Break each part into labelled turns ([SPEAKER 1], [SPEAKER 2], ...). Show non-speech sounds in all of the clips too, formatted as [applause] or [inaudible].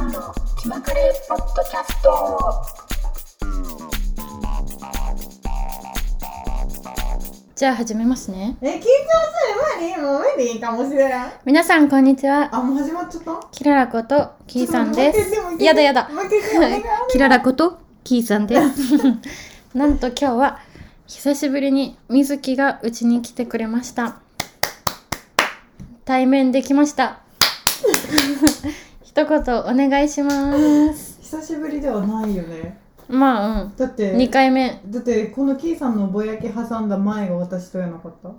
[SPEAKER 1] さんの気まぐれポッドキャスト。
[SPEAKER 2] じゃあ始めますね。
[SPEAKER 3] え、緊張する？無理もう無理かもしれない。
[SPEAKER 2] 皆さんこんにちは。
[SPEAKER 3] あ、もう始まっちゃった？
[SPEAKER 2] キララことキーさんです。やだやだ。キララことキーさんです。[laughs] なんと今日は久しぶりにみずきがうちに来てくれました。対面できました一言お願いします。
[SPEAKER 3] 久しぶりではないよね。
[SPEAKER 2] まあ
[SPEAKER 3] だって、
[SPEAKER 2] うん2回目。
[SPEAKER 3] だってこのキーさんのぼやき挟んだ前が私とやなかった？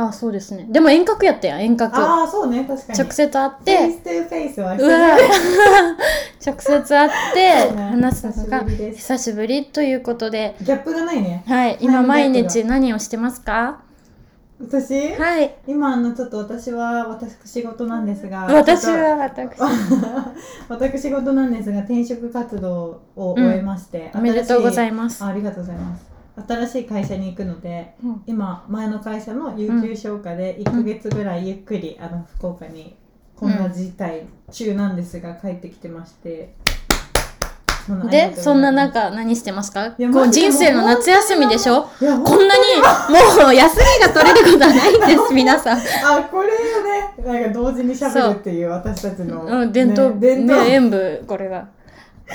[SPEAKER 2] ああそうですね。でも遠隔やったやん遠隔。
[SPEAKER 3] ああ、そうね、確かに。
[SPEAKER 2] 直接会っ
[SPEAKER 3] フェイ
[SPEAKER 2] て
[SPEAKER 3] ストゥフェイスは
[SPEAKER 2] うわ。[laughs] 直接会って話すのが
[SPEAKER 3] 久しぶり
[SPEAKER 2] ということで。
[SPEAKER 3] ギャップがないね。
[SPEAKER 2] はい今毎日何をしてますか？
[SPEAKER 3] 私、
[SPEAKER 2] はい。
[SPEAKER 3] 今あのちょっと私は私事なんですが
[SPEAKER 2] 私は私。
[SPEAKER 3] と [laughs] 私事なんですが転職活動を終えまして、
[SPEAKER 2] おめでとうござ
[SPEAKER 3] い
[SPEAKER 2] います。
[SPEAKER 3] あありがとうございます。新しい会社に行くので
[SPEAKER 2] うん。
[SPEAKER 3] 今前の会社の有給消化で1ヶ月ぐらいゆっくり、あの福岡にこんな事態中なんですが帰ってきてまして、
[SPEAKER 2] でそんな中何してますか？こう人生の夏休みでしょ？こんなにもう休みが取れることはないんです [laughs] 皆さん。
[SPEAKER 3] あこれをね。なんか同時に喋るっていう私たちの、
[SPEAKER 2] うん伝統
[SPEAKER 3] ね伝統。
[SPEAKER 2] ね演舞これが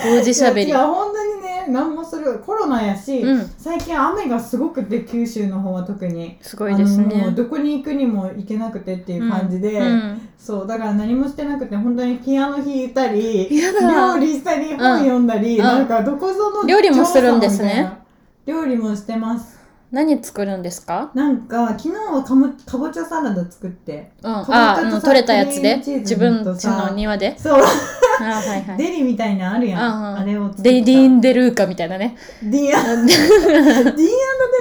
[SPEAKER 2] 同時しゃべり
[SPEAKER 3] いや本当にね何もするコロナやし、
[SPEAKER 2] うん。
[SPEAKER 3] 最近雨がすごくて九州の方は特に。
[SPEAKER 2] すごいですね。
[SPEAKER 3] うどこに行くにも行けなくてっていう感じで、
[SPEAKER 2] うんうん。
[SPEAKER 3] そうだから何もしてなくて本当にピアノ弾いたり料理したり本読んだり、
[SPEAKER 2] うん。
[SPEAKER 3] なんかどこぞの
[SPEAKER 2] 料理もするんですね。
[SPEAKER 3] 料理もしてます。
[SPEAKER 2] 何作るんですか？
[SPEAKER 3] なんか昨日はかもかぼちゃサラダ作って。
[SPEAKER 2] うん。ああの取れたやつで？自分家
[SPEAKER 3] とさ。
[SPEAKER 2] の庭で？
[SPEAKER 3] そう、
[SPEAKER 2] あはいはい。
[SPEAKER 3] デリみたいなのあるやん、
[SPEAKER 2] うんうん
[SPEAKER 3] あれを
[SPEAKER 2] ディ DEAN & DELUCA みたいなね。
[SPEAKER 3] ディア [laughs] ディアンド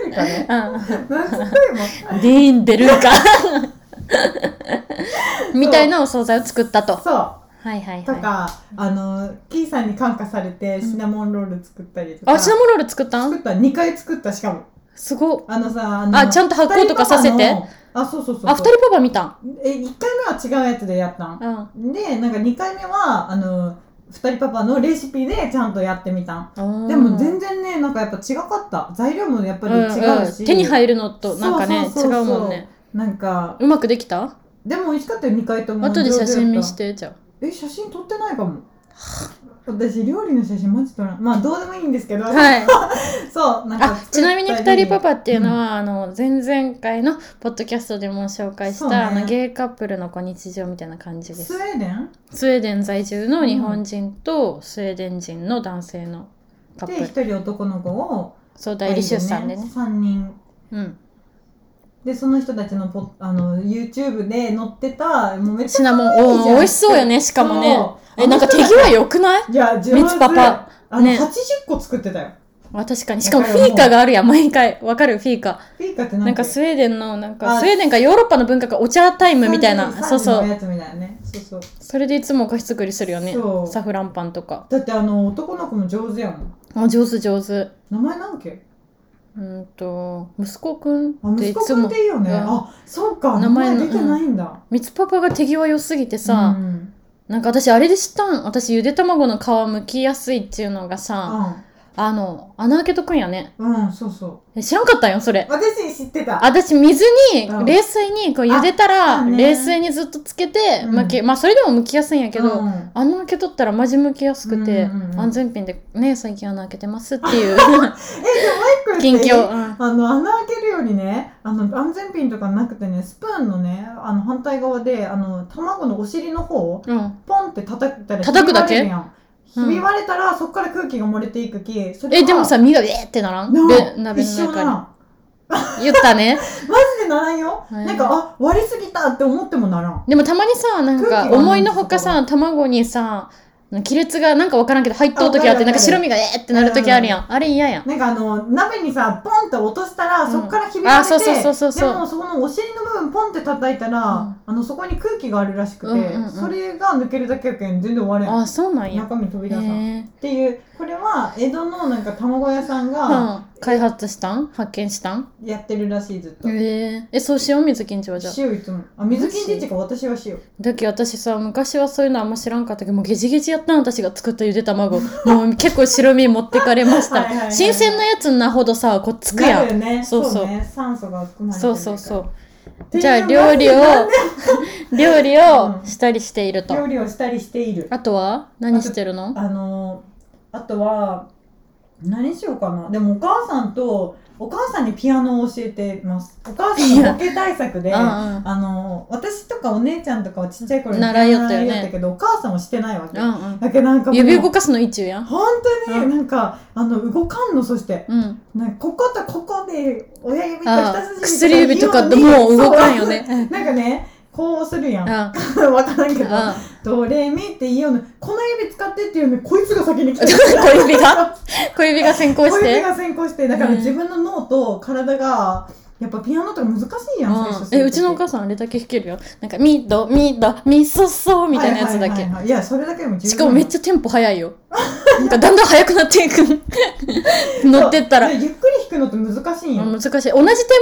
[SPEAKER 3] デルかね。
[SPEAKER 2] うん
[SPEAKER 3] なんつっても
[SPEAKER 2] DEAN & DELUCA。[laughs] みたいなお惣菜を作ったと。
[SPEAKER 3] そう。
[SPEAKER 2] はいはいはい。
[SPEAKER 3] とか、あのキーさんに感化されてシナモンロール作ったりとか、
[SPEAKER 2] あシナモンロール作ったん？
[SPEAKER 3] 作った。2回作ったしかも。
[SPEAKER 2] すごっ。
[SPEAKER 3] あのさあの
[SPEAKER 2] あちゃんと発酵とかさせて
[SPEAKER 3] あそうそうそうそう。
[SPEAKER 2] あ二人パパ見たん？
[SPEAKER 3] え1回目は違うやつでやったん。
[SPEAKER 2] うん。
[SPEAKER 3] でなんか2回目はあの2人パパのレシピでちゃんとやってみたん。
[SPEAKER 2] あ
[SPEAKER 3] でも全然ねなんかやっぱ違かった。材料もやっぱり違うし、
[SPEAKER 2] うんうん。手に入るのとなんかね違うもんね。
[SPEAKER 3] なんか
[SPEAKER 2] うまくできた？
[SPEAKER 3] でも美味しかったよ2回とも。
[SPEAKER 2] 後で写真見してじゃあ。
[SPEAKER 3] え写真撮ってないかも私料理の写真マジ撮らん。まあどうでもいいんですけど、
[SPEAKER 2] はい。[laughs]
[SPEAKER 3] そうなんか
[SPEAKER 2] ちなみに二人パパっていうのは、あの前々回のポッドキャストでも紹介した、
[SPEAKER 3] ね。
[SPEAKER 2] あのゲイカップルのこう日常みたいな感じです。
[SPEAKER 3] スウェーデン？
[SPEAKER 2] スウェーデン在住の日本人とスウェーデン人の男性のカッ
[SPEAKER 3] で
[SPEAKER 2] プル、
[SPEAKER 3] 1人男の子を
[SPEAKER 2] そう代理出産でね。
[SPEAKER 3] 3人。
[SPEAKER 2] うん。
[SPEAKER 3] でその人たちのポあの YouTube で載ってたもうめっちゃ
[SPEAKER 2] シナモンおー美味しそうよねしかもねえなんか手際良くない？
[SPEAKER 3] いや上手。
[SPEAKER 2] ミツパパ。
[SPEAKER 3] あの、
[SPEAKER 2] ね。
[SPEAKER 3] 80個作ってたよ。
[SPEAKER 2] あ確かに。しかもフィーカがあるやん毎回。わかる？フィーカ
[SPEAKER 3] フィーカってなん
[SPEAKER 2] なんかスウェーデンのなんか
[SPEAKER 3] あ
[SPEAKER 2] スウェーデンかヨーロッパの文化がお茶タイムみたいな。そうそう。
[SPEAKER 3] のやつみたいなね。そうそう。
[SPEAKER 2] それでいつもお菓子作りするよね。
[SPEAKER 3] そう。
[SPEAKER 2] サフランパンとか。
[SPEAKER 3] だってあの男の子も上手やもん。
[SPEAKER 2] あ上手上手。
[SPEAKER 3] 名前なんけ？
[SPEAKER 2] うんと息子くん
[SPEAKER 3] あ息子
[SPEAKER 2] っていつも。
[SPEAKER 3] くんっていいよね。
[SPEAKER 2] うん。
[SPEAKER 3] あそうか。名
[SPEAKER 2] 名前の
[SPEAKER 3] 前出てないんだ。
[SPEAKER 2] みつパパが手際良すぎてさ、
[SPEAKER 3] うん
[SPEAKER 2] なんか私あれで知ったん。私ゆで卵の皮むきやすいっていうのがさあの穴開けとくんやね。
[SPEAKER 3] うん、うん、そうそう。
[SPEAKER 2] え知らんかったんよそれ。
[SPEAKER 3] 私知ってた。
[SPEAKER 2] 私水に
[SPEAKER 3] うん。
[SPEAKER 2] 冷水にこう茹でた
[SPEAKER 3] あ
[SPEAKER 2] ら
[SPEAKER 3] ね。
[SPEAKER 2] 冷水にずっとつけて
[SPEAKER 3] うん。
[SPEAKER 2] むき、まあそれでもむきやすいんやけど、
[SPEAKER 3] うん。
[SPEAKER 2] 穴開けとったらマジむきやすくて、
[SPEAKER 3] うんうんうん
[SPEAKER 2] 安全ピンでね最近穴開けてますっていう [laughs]
[SPEAKER 3] えでももう一個
[SPEAKER 2] 近
[SPEAKER 3] 言っていい？
[SPEAKER 2] 況、うん。
[SPEAKER 3] あの穴開けるようにねあの安全ピンとかなくてねスプーンのねあの反対側であの卵のお尻の方
[SPEAKER 2] うん、
[SPEAKER 3] ポンって叩いたら
[SPEAKER 2] 叩くだけ？
[SPEAKER 3] ひび割れたら、そこから空気が漏れていくきそれは
[SPEAKER 2] えでもさ身がえーってならん？鍋の中
[SPEAKER 3] ん
[SPEAKER 2] に [laughs] 言ったね。[laughs]
[SPEAKER 3] マジでならんよ、
[SPEAKER 2] はい。
[SPEAKER 3] なんかあ割りすぎたって思ってもならん。
[SPEAKER 2] でもたまにさなんか思いのほかさ卵にさ亀裂がなんかわからんけど入っとう時あってなんか白身がえーってなる時あるやん、あれ嫌やん。
[SPEAKER 3] なんかあの鍋にさポンって落としたら、
[SPEAKER 2] うん。
[SPEAKER 3] そこからひび割れて
[SPEAKER 2] あそうそうそうそうそう。
[SPEAKER 3] でもそこのお尻の部分ポンって叩いたら、
[SPEAKER 2] うん。
[SPEAKER 3] あのそこに空気があるらしくて、
[SPEAKER 2] うんうんうん。
[SPEAKER 3] それが抜けるだけやけん全然終われん。
[SPEAKER 2] あそうなんや。
[SPEAKER 3] 中身飛び
[SPEAKER 2] へ
[SPEAKER 3] 出さん。っ
[SPEAKER 2] え
[SPEAKER 3] ていうこれは江戸のなんか卵屋さんが、
[SPEAKER 2] うん。開発したん？発見したん？
[SPEAKER 3] やってるらしいずっと。
[SPEAKER 2] えー、えそうしよう水金ちはじゃあ。
[SPEAKER 3] 塩いつも。あ水金地っていうか私は塩
[SPEAKER 2] だけど私さ昔はそういうのあんま知らんかったけどもうゲジゲジやったの私が作ったゆで卵。[laughs] もう結構白身持ってかれました。
[SPEAKER 3] はいはいはい
[SPEAKER 2] 新鮮なやつなほどさこうつくや
[SPEAKER 3] なんね。
[SPEAKER 2] そうそう。
[SPEAKER 3] ね。酸素が含まれて
[SPEAKER 2] そう
[SPEAKER 3] る
[SPEAKER 2] そうそう。
[SPEAKER 3] っていう
[SPEAKER 2] じゃあ料理を [laughs] 料理をしたりしていると、
[SPEAKER 3] 料理をしたりしている。
[SPEAKER 2] あとは何してるの？
[SPEAKER 3] あのあとは何しようかな。でもお母さんとお母さんにピアノを教えてます。お母さんのボケ対策で
[SPEAKER 2] うんうん。
[SPEAKER 3] あの私とかお姉ちゃんとかはちっちゃい頃に
[SPEAKER 2] 習いよったよね。
[SPEAKER 3] けどお母さんはしてないわけ、
[SPEAKER 2] うんうん。
[SPEAKER 3] だけどなんか
[SPEAKER 2] 指動かすの一中やん。
[SPEAKER 3] 本当に
[SPEAKER 2] うん。
[SPEAKER 3] なんか、あの動かんのそして。
[SPEAKER 2] うん。
[SPEAKER 3] なんかこことここで親指と
[SPEAKER 2] あ
[SPEAKER 3] 人差し
[SPEAKER 2] 薬指とかってもう動かんよね。
[SPEAKER 3] なんかねこうするやん。
[SPEAKER 2] あ [laughs]
[SPEAKER 3] わからんけど
[SPEAKER 2] あ
[SPEAKER 3] ドレミって言うのこの指使ってっていうのにこいつが先に来て [laughs]
[SPEAKER 2] 小指が？小指が先行し
[SPEAKER 3] 小指
[SPEAKER 2] て
[SPEAKER 3] が先行してだから
[SPEAKER 2] うん
[SPEAKER 3] 自分の脳と体がやっぱピアノとか難しいやん、最初
[SPEAKER 2] うんえうちのお母さんあれだけ弾けるよ。なんかミドミドミソソみたいなやつだけ、
[SPEAKER 3] はいやそれだけでも十分。
[SPEAKER 2] しかもめっちゃテンポ速いよ。なんかだんだん速くなっていく。[laughs] 乗ってったら。
[SPEAKER 3] ゆっくり弾くのって難しいんよ、
[SPEAKER 2] 難しい同じテ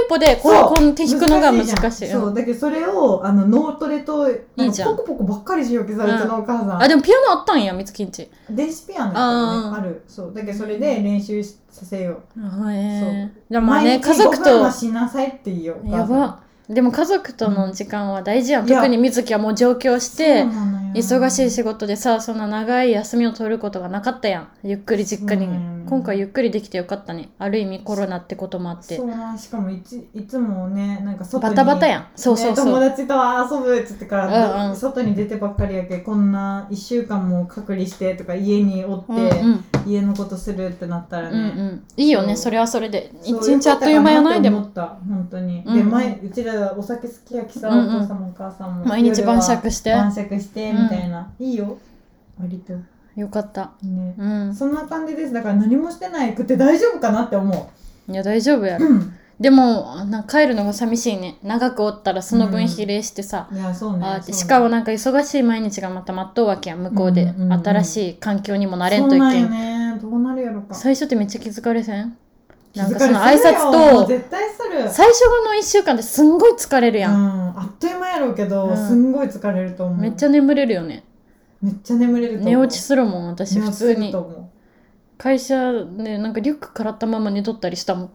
[SPEAKER 2] ンポでこ
[SPEAKER 3] そう
[SPEAKER 2] うこう弾くのが難しい。
[SPEAKER 3] そうだけどそれをあの脳トレとポコポコばっかりしようけさ、う
[SPEAKER 2] うん。
[SPEAKER 3] ちのお母さん。
[SPEAKER 2] あでもピアノあったんやみつきんち。
[SPEAKER 3] 電子ピアノね。ある。そう。だけどそれで練習しさせよう。
[SPEAKER 2] え
[SPEAKER 3] そ
[SPEAKER 2] でもまあね家族
[SPEAKER 3] 5分は
[SPEAKER 2] と
[SPEAKER 3] しなさいって言おう。
[SPEAKER 2] やば。でも家族との時間は大事やん、特にみずきはもう上京して忙しい仕事でさそんな長い休みを取ることがなかったやん。ゆっくり実家に、今回ゆっくりできてよかったね。ある意味コロナってこともあって。
[SPEAKER 3] そうなんしかもいついつもねなんか外
[SPEAKER 2] バ
[SPEAKER 3] に
[SPEAKER 2] タバタやん。そうそう
[SPEAKER 3] ね、
[SPEAKER 2] そう、
[SPEAKER 3] 友達と遊ぶっつってから、
[SPEAKER 2] うんうん。
[SPEAKER 3] 外に出てばっかりやけこんな1週間も隔離してとか家におって、
[SPEAKER 2] うんうん。
[SPEAKER 3] 家のことするってなったら
[SPEAKER 2] うんう
[SPEAKER 3] ね、
[SPEAKER 2] ん、いいよね
[SPEAKER 3] そ
[SPEAKER 2] れはそれで。一日あっという間やないでも。
[SPEAKER 3] った本当に、
[SPEAKER 2] うん
[SPEAKER 3] で前うちらお酒好きやきさ、
[SPEAKER 2] うんうん。
[SPEAKER 3] お父さんもお母さんも
[SPEAKER 2] 毎日晩酌して。
[SPEAKER 3] 晩酌してみたいな、いいよ。割と。
[SPEAKER 2] よかった。
[SPEAKER 3] ね、
[SPEAKER 2] うん。
[SPEAKER 3] そんな感じです。だから何もしてないくて大丈夫かなって思
[SPEAKER 2] いや大丈夫やろ。
[SPEAKER 3] ううん。
[SPEAKER 2] でもなんか帰るのが寂しいね。長くおったらその分比例してさ、
[SPEAKER 3] いやそうね。
[SPEAKER 2] あしかもなんか忙しい毎日がまた待っとうわけやん向こうで、
[SPEAKER 3] うんうんうん。
[SPEAKER 2] 新しい環境にも慣れんとい
[SPEAKER 3] そうなんよ
[SPEAKER 2] けん
[SPEAKER 3] ね。どうなるやろか。
[SPEAKER 2] 最初ってめっちゃ気づかれせん？なんかその挨拶と
[SPEAKER 3] 絶対する。
[SPEAKER 2] 最初の1週間ってすんごい疲れるやん、
[SPEAKER 3] うん、あっという間やろうけど、
[SPEAKER 2] うん。
[SPEAKER 3] すんごい疲れると思う。
[SPEAKER 2] めっちゃ眠れるよね。
[SPEAKER 3] めっちゃ眠れる
[SPEAKER 2] 寝落ちするもん私普通に。会社でなんかリュックからったまま寝とったりしたもん。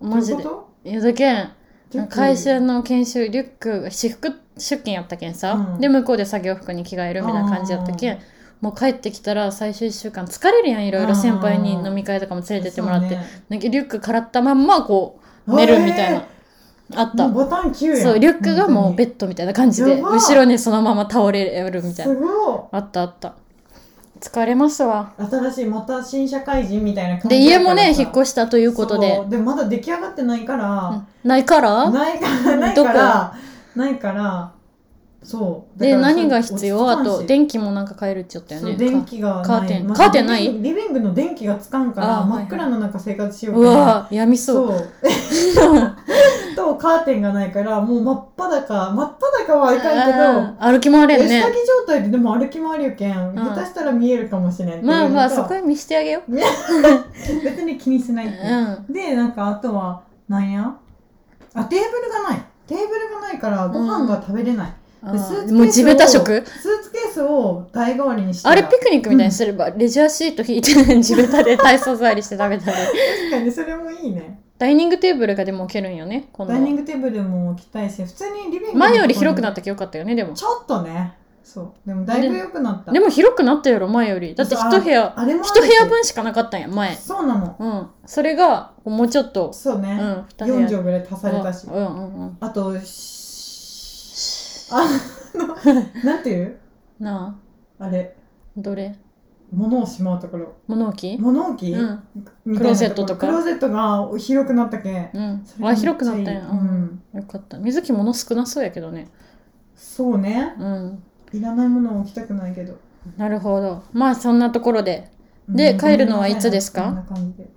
[SPEAKER 3] う
[SPEAKER 2] マジで。
[SPEAKER 3] い
[SPEAKER 2] やだけん
[SPEAKER 3] と
[SPEAKER 2] 会社の研修リュックが私服出勤やったけんさ、
[SPEAKER 3] うん。
[SPEAKER 2] で向こうで作業服に着替えるみたいな感じやったけんもう帰ってきたら最初1週間疲れるやんいろいろ。先輩に飲み会とかも連れてってもらって、なんかリュックからったまんまこう寝るみたいな、あった。
[SPEAKER 3] ボタン9やん。
[SPEAKER 2] そうリュックがもうベ
[SPEAKER 3] ッ
[SPEAKER 2] ッドみたいな感じで後ろにそのまま倒れるみたい
[SPEAKER 3] す
[SPEAKER 2] な
[SPEAKER 3] ご
[SPEAKER 2] あったあった。疲れますわ。
[SPEAKER 3] い新しいまた新社会人みたいな感じ
[SPEAKER 2] で家もね引っ
[SPEAKER 3] し
[SPEAKER 2] 越したということで。
[SPEAKER 3] でまだ出来上がってないから、
[SPEAKER 2] うん。ないから？
[SPEAKER 3] ないから。ない
[SPEAKER 2] どこ？
[SPEAKER 3] からないからそう。
[SPEAKER 2] で何が必要？あと電気もなんか変えるっちゃったよね。
[SPEAKER 3] 電気が
[SPEAKER 2] カーテン。
[SPEAKER 3] ま
[SPEAKER 2] カーテンない？
[SPEAKER 3] リビングの電気がつかんから真っ暗の中生活しよう
[SPEAKER 2] うわやみそう。
[SPEAKER 3] そう。[laughs] とカーテンがないからもう真っ裸。真っ裸はいかんけど
[SPEAKER 2] 歩き回れんね。
[SPEAKER 3] 下着状態ででも歩き回るよけん、
[SPEAKER 2] ん。
[SPEAKER 3] 下手したら見えるかもしれん
[SPEAKER 2] まあまあそこへ見してあげよう。
[SPEAKER 3] 別に気にしないう
[SPEAKER 2] うん。
[SPEAKER 3] でなんかあとはなんや？あテーブルがない。テーブルがないからご飯が食べれない、
[SPEAKER 2] あ
[SPEAKER 3] でスーツケースを
[SPEAKER 2] ーもう地べた食？
[SPEAKER 3] スーツケースを台代わりにして
[SPEAKER 2] あれピクニックみたいにすれば、レジャーシート引いて地べたで体操座りして食べたり
[SPEAKER 3] 確かにそれもいいね。
[SPEAKER 2] ダイニングテーブルがでも置けるんよね
[SPEAKER 3] ダイニン
[SPEAKER 2] は
[SPEAKER 3] グテーブルも置きたいし普通にリビング
[SPEAKER 2] 前より広くな
[SPEAKER 3] っ
[SPEAKER 2] ったけよかったよねでも。
[SPEAKER 3] ちょっとね。そう。でもだいぶ良くなった。
[SPEAKER 2] でも広くなったやろ前より。だって一部屋一部屋分しかなかったんや前。
[SPEAKER 3] そうなの。
[SPEAKER 2] うん。それがもうちょっと。
[SPEAKER 3] そうね、
[SPEAKER 2] うん二部
[SPEAKER 3] 4
[SPEAKER 2] 屋
[SPEAKER 3] 畳ぐらい足されたし、
[SPEAKER 2] うんうんうん
[SPEAKER 3] あとしあのなんていう？
[SPEAKER 2] なあ。
[SPEAKER 3] あれ。
[SPEAKER 2] どれ？
[SPEAKER 3] 物をしまうところ。
[SPEAKER 2] 物置？
[SPEAKER 3] 物置、
[SPEAKER 2] うん。
[SPEAKER 3] みたいな
[SPEAKER 2] クローゼットとか？
[SPEAKER 3] クローゼットが広くなったけん。
[SPEAKER 2] うん。
[SPEAKER 3] それが
[SPEAKER 2] 広くなったんや。
[SPEAKER 3] うん。
[SPEAKER 2] よかった。水木物少なそうやけどね。
[SPEAKER 3] そうね。
[SPEAKER 2] うん。
[SPEAKER 3] いらないものを置きたくないけど。
[SPEAKER 2] なるほど。まあそんなところで。で
[SPEAKER 3] うん。
[SPEAKER 2] 帰るのはいつですか？
[SPEAKER 3] こんな感じで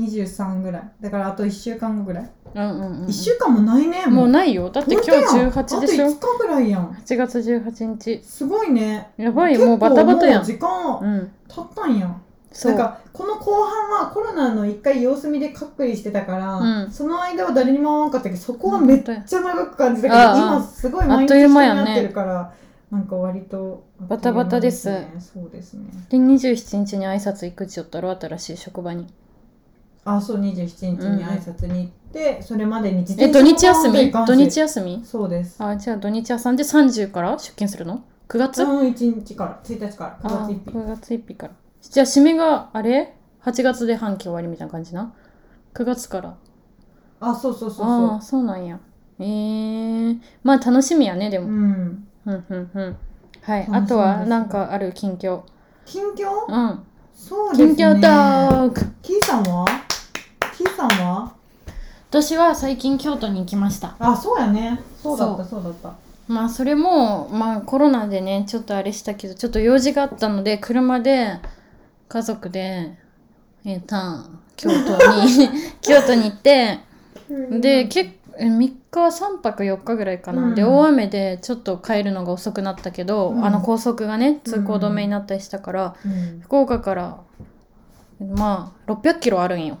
[SPEAKER 3] 23ぐらい。だからあと1週間後ぐらい、
[SPEAKER 2] うんうんうん
[SPEAKER 3] 1週間もないね
[SPEAKER 2] もう。
[SPEAKER 3] い
[SPEAKER 2] ないよ。だって今日18でしょ？
[SPEAKER 3] あと5日ぐらいやん。
[SPEAKER 2] 8月18日。
[SPEAKER 3] すごいね。
[SPEAKER 2] やばいもうバタバタやん。
[SPEAKER 3] 時間
[SPEAKER 2] うん。
[SPEAKER 3] 経ったんや。
[SPEAKER 2] う。
[SPEAKER 3] なんかこの後半はコロナの一回様子見で隔離してたから、
[SPEAKER 2] うん。
[SPEAKER 3] その間は誰にも会わなかったけどそこはめっちゃ長く感じたけど、
[SPEAKER 2] ああ
[SPEAKER 3] 今すごい毎日になってるからなんか割と
[SPEAKER 2] バタバタです。
[SPEAKER 3] そうですね。
[SPEAKER 2] で27日に挨拶行くっちゃったろ？新しい職場に
[SPEAKER 3] あそう27日に挨拶に行って、それまでに自
[SPEAKER 2] え土日休み？
[SPEAKER 3] 転車も
[SPEAKER 2] 土日休み？
[SPEAKER 3] そうです。
[SPEAKER 2] あじゃあ土日休んで30から出勤するの ?9 月？
[SPEAKER 3] うん1日から。1日から。9
[SPEAKER 2] あ
[SPEAKER 3] 月1日。
[SPEAKER 2] 9月1日から。じゃあ締めがあれ ?8 月で半期終わりみたいな感じな？9月から。
[SPEAKER 3] あそうそうそう
[SPEAKER 2] ああ
[SPEAKER 3] そ
[SPEAKER 2] そうなんや。えー、まあ楽しみやねで
[SPEAKER 3] うう
[SPEAKER 2] も
[SPEAKER 3] ん。
[SPEAKER 2] うんうんうん。はい。あとはなんかある近況？
[SPEAKER 3] 近況？
[SPEAKER 2] うん。
[SPEAKER 3] そうですね。
[SPEAKER 2] 近況トーク。
[SPEAKER 3] キーさんは？さんは？
[SPEAKER 2] 私は最近京都に行きました。
[SPEAKER 3] あそうやね。そうだったそう。だった。
[SPEAKER 2] まあそれもまあコロナでねちょっとあれしたけどちょっと用事があったので車で家族でえー、た京都に [laughs] 京都に行ってで結3日3泊4日ぐらいかな、
[SPEAKER 3] うん。
[SPEAKER 2] で大雨でちょっと帰るのが遅くなったけど、
[SPEAKER 3] うん。
[SPEAKER 2] あの高速がね通行止めになったりしたから、
[SPEAKER 3] うん。
[SPEAKER 2] 福岡からまあ600キロあるんよ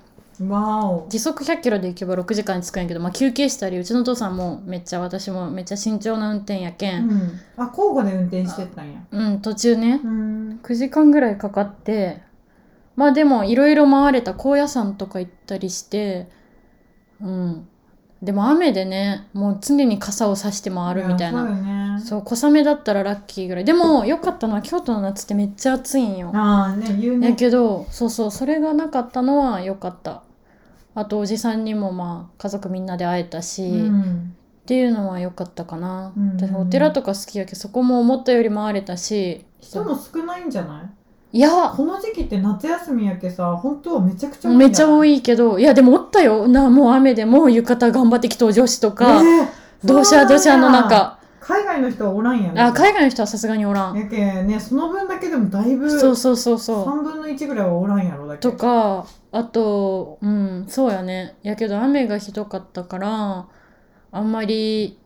[SPEAKER 2] 時速100キロで行けば6時間に着くんやけど、まあ、休憩したりうちのお父さんもめっちゃ私もめっちゃ慎重な運転やけ、
[SPEAKER 3] うん。んあ交互で運転してったんや。
[SPEAKER 2] うん、途中ね。
[SPEAKER 3] うん。
[SPEAKER 2] 9時間ぐらいかかってまあでもいろいろ回れた高野山とか行ったりしてうん。でも雨でねもう常に傘を差して回るみたい
[SPEAKER 3] そうね。
[SPEAKER 2] そう小雨だったらラッキーぐらい。でも良かったのは京都の夏ってめっちゃ暑いんよ。
[SPEAKER 3] ああね言う
[SPEAKER 2] や
[SPEAKER 3] ね
[SPEAKER 2] けどそうそうそれがなかったのは良かったあとおじさんにもまあ家族みんなで会えたし、
[SPEAKER 3] うん。
[SPEAKER 2] っていうのは良かったかな、
[SPEAKER 3] うん。
[SPEAKER 2] 私お寺とか好きやけどそこも思ったより回れたし
[SPEAKER 3] 人も少ないんじゃない？
[SPEAKER 2] いや。
[SPEAKER 3] この時期って夏休みやけさ本当はめちゃくちゃ
[SPEAKER 2] めっちゃ多
[SPEAKER 3] い
[SPEAKER 2] いけどいやでもおったよ。なもう雨でもう浴衣頑張ってきた女子とか、
[SPEAKER 3] え。ー
[SPEAKER 2] どうしゃどうしゃの中
[SPEAKER 3] 海外の人はおらんやね
[SPEAKER 2] あ海外の人はさすがにおらん。
[SPEAKER 3] やけねその分だけでもだいぶ
[SPEAKER 2] そうそうそうそう。
[SPEAKER 3] 3分の1ぐらいはおらんやろだけ。
[SPEAKER 2] とかあとうんそうやね。やけど雨がひどかったからあんまり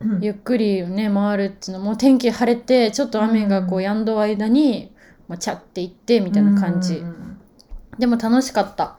[SPEAKER 3] うん。
[SPEAKER 2] ゆっくりね回るっていうのも天気晴れてちょっと雨がこ
[SPEAKER 3] う
[SPEAKER 2] う止んだ間に、まあ、チャって行ってみたいな感じ、でも楽しかった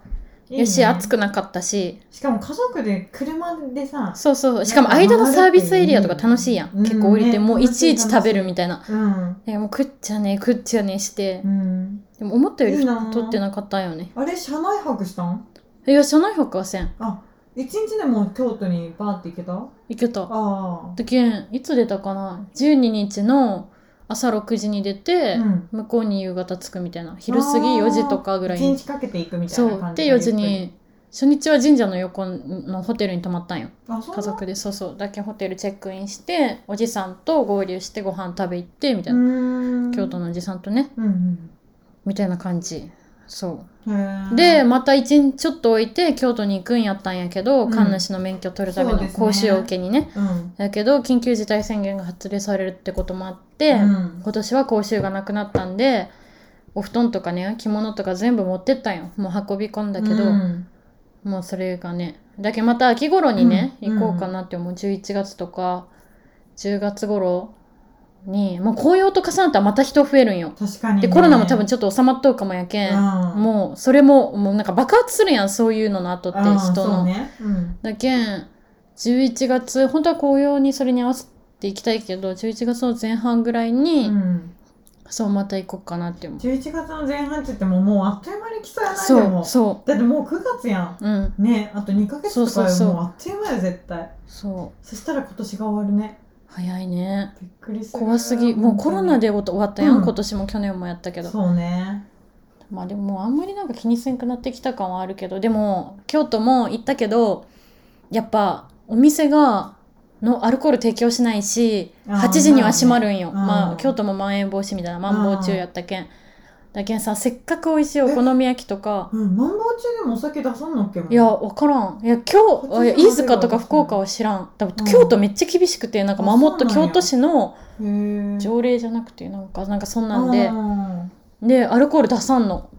[SPEAKER 3] いいね。
[SPEAKER 2] よし暑くなかったし。
[SPEAKER 3] しかも家族で車でさ
[SPEAKER 2] そうそう。しかも間のサービスエリアとか楽しいやん、
[SPEAKER 3] うん
[SPEAKER 2] 結構降りて、
[SPEAKER 3] ね
[SPEAKER 2] もういちいち食べるみたいな。
[SPEAKER 3] うん、
[SPEAKER 2] でもう食っちゃね食っちゃねして、
[SPEAKER 3] うん、
[SPEAKER 2] でも思ったより
[SPEAKER 3] いいな。
[SPEAKER 2] 取ってなかったんよね。
[SPEAKER 3] あれ車内泊したん？
[SPEAKER 2] いや車内泊はせん。
[SPEAKER 3] あ一日でも京都にバーって行けた？あ
[SPEAKER 2] 行けた。
[SPEAKER 3] あ
[SPEAKER 2] だけんいつ出たかな？12日の朝6時に出て、
[SPEAKER 3] うん。
[SPEAKER 2] 向こうに夕方着くみたいな。昼過ぎ4時とかぐらい
[SPEAKER 3] 一
[SPEAKER 2] に
[SPEAKER 3] 日かけて行くみたい
[SPEAKER 2] そう。で
[SPEAKER 3] な感じゆっ
[SPEAKER 2] 4時に初日は神社の横のホテルに泊まったんよ。家族で。そうそう。だけホテルチェックインしておじさんと合流してご飯食べ行ってみたいな、
[SPEAKER 3] うん。
[SPEAKER 2] 京都のおじさんとね。
[SPEAKER 3] うん。
[SPEAKER 2] みたいな感じそ
[SPEAKER 3] う。
[SPEAKER 2] でまた一日ちょっと置いて京都に行くんやったんやけど、
[SPEAKER 3] うん。
[SPEAKER 2] 神主の免許取るための講習を受けにね。
[SPEAKER 3] うん。
[SPEAKER 2] だけど緊急事態宣言が発令されるってこともあって、
[SPEAKER 3] うん。
[SPEAKER 2] 今年は講習がなくなったんでお布団とかね着物とか全部持ってったんよ。もう運び込んだけど、
[SPEAKER 3] うん。
[SPEAKER 2] もうそれがねだけどまた秋頃にね、
[SPEAKER 3] うん。
[SPEAKER 2] 行こうかなって思う。11月とか10月頃にもう紅葉と重なったらまた人増えるんよ。
[SPEAKER 3] 確かにね。
[SPEAKER 2] でコロナも多分ちょっと収まっとうかもやけん、
[SPEAKER 3] うん。
[SPEAKER 2] もうそれももうなんか爆発するやんそういうのの後って人の、
[SPEAKER 3] そうね。うん。
[SPEAKER 2] だけん11月本当は紅葉にそれに合わせていきたいけど11月の前半ぐらいに、
[SPEAKER 3] うん。
[SPEAKER 2] そうまた行こうかなって思う。
[SPEAKER 3] 11月の前半って言ってももうあっという間に来そうやないで
[SPEAKER 2] そう
[SPEAKER 3] も
[SPEAKER 2] そ
[SPEAKER 3] だってもう9月やん。
[SPEAKER 2] ううん。
[SPEAKER 3] ねあと2ヶ月とかもうあっという間や絶対。
[SPEAKER 2] そう。
[SPEAKER 3] そしたら今年が終わるね
[SPEAKER 2] 早いね。
[SPEAKER 3] びっくりする。
[SPEAKER 2] 怖すぎ。もうコロナで終わったやん、
[SPEAKER 3] うん。
[SPEAKER 2] 今年も去年もやったけど。
[SPEAKER 3] そうね。
[SPEAKER 2] まあでもあんまりなんか気にせんくなってきた感はあるけど。でも京都も行ったけどやっぱお店がのアルコール提供しないし
[SPEAKER 3] あー
[SPEAKER 2] 8時には閉まるんよ、
[SPEAKER 3] まあね。
[SPEAKER 2] まあ
[SPEAKER 3] うん
[SPEAKER 2] 京都もまん延防止みたいなまん防中やったけんだけんさせっかく美味しいお好み焼きとか
[SPEAKER 3] うんマンボウ中でもお酒出さんのっけも
[SPEAKER 2] いや分からん。いや今日飯塚とか福岡は知らん。多分
[SPEAKER 3] うん。
[SPEAKER 2] 京都めっちゃ厳しくてなんか
[SPEAKER 3] あ
[SPEAKER 2] 守っと
[SPEAKER 3] そうなんや。
[SPEAKER 2] 京都市の条例じゃなくてなんかなんかそんなんで。
[SPEAKER 3] あ
[SPEAKER 2] でアルコール出さんの。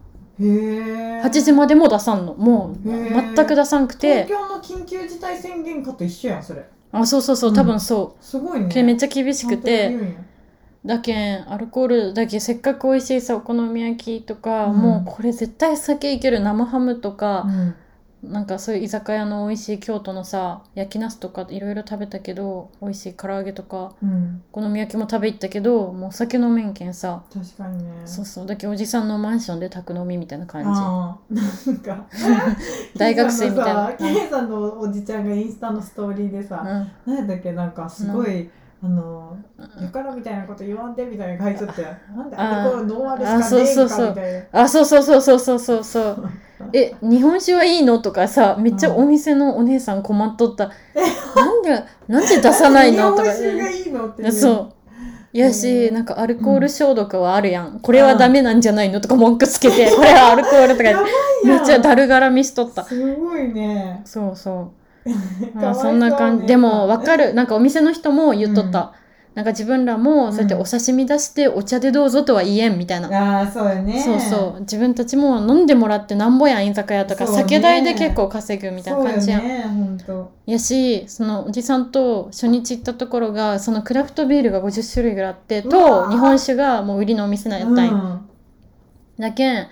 [SPEAKER 3] ーへえ
[SPEAKER 2] 8時までも出さんの。もう全く出さんくて。
[SPEAKER 3] 東京の緊急事態宣言下と一緒やんそれ。
[SPEAKER 2] あそうそうそう
[SPEAKER 3] うん
[SPEAKER 2] 多分そう、
[SPEAKER 3] すごいね。
[SPEAKER 2] けめっちゃ厳しくてだけんアルコールだけせっかく美味しいさお好み焼きとか、
[SPEAKER 3] うん。
[SPEAKER 2] もうこれ絶対酒いける生ハムとか、
[SPEAKER 3] うん。
[SPEAKER 2] なんかそういう居酒屋の美味しい京都のさ焼きナスとかいろいろ食べたけど美味しい唐揚げとか
[SPEAKER 3] うん。
[SPEAKER 2] お好み焼きも食べ行ったけどもうお酒飲めんけんさ、
[SPEAKER 3] 確かにね。
[SPEAKER 2] そうそう。だけどおじさんのマンションで宅飲みみたいな感じ。
[SPEAKER 3] なんか。[laughs]
[SPEAKER 2] 大学生みたいな。
[SPEAKER 3] ケイさんのおじちゃんがインスタのストーリーでさ、
[SPEAKER 2] うん。
[SPEAKER 3] 何やったっけなんかすごい、あのやからみたいなこと言わんでみたいな書いてあってなんであれこれノンアルしかねえん
[SPEAKER 2] あそうそうそう。
[SPEAKER 3] かみたいな
[SPEAKER 2] あそうそうそうそうそうそう。そ [laughs] うえ日本酒はいいのとかさめっちゃお店のお姉さん困っとった、なんでなんで出さないのとか。
[SPEAKER 3] 日本酒がいいのっていう。
[SPEAKER 2] そう。やし、なんかアルコール消毒はあるやん、これはダメなんじゃないのとか文句つけて、これはアルコールとかめっちゃだるがらみしとった。
[SPEAKER 3] すごいね。
[SPEAKER 2] そうそう [laughs] まあそんな感じ。でも分かる。[laughs] なんかお店の人も言っとった、なんか自分らもそうやってお刺身出してお茶でどうぞとは言えんみたいな、
[SPEAKER 3] ああそうよね。
[SPEAKER 2] そうそう。自分たちも飲んでもらってなんぼやん居酒屋とか、
[SPEAKER 3] ね。
[SPEAKER 2] 酒代で結構稼ぐみたいな感じやん、
[SPEAKER 3] ね
[SPEAKER 2] やしそのおじさんと初日行ったところがそのクラフトビールが50種類ぐらいあってと日本酒がもう売りのお店なんやったんよ、
[SPEAKER 3] うん。
[SPEAKER 2] だけん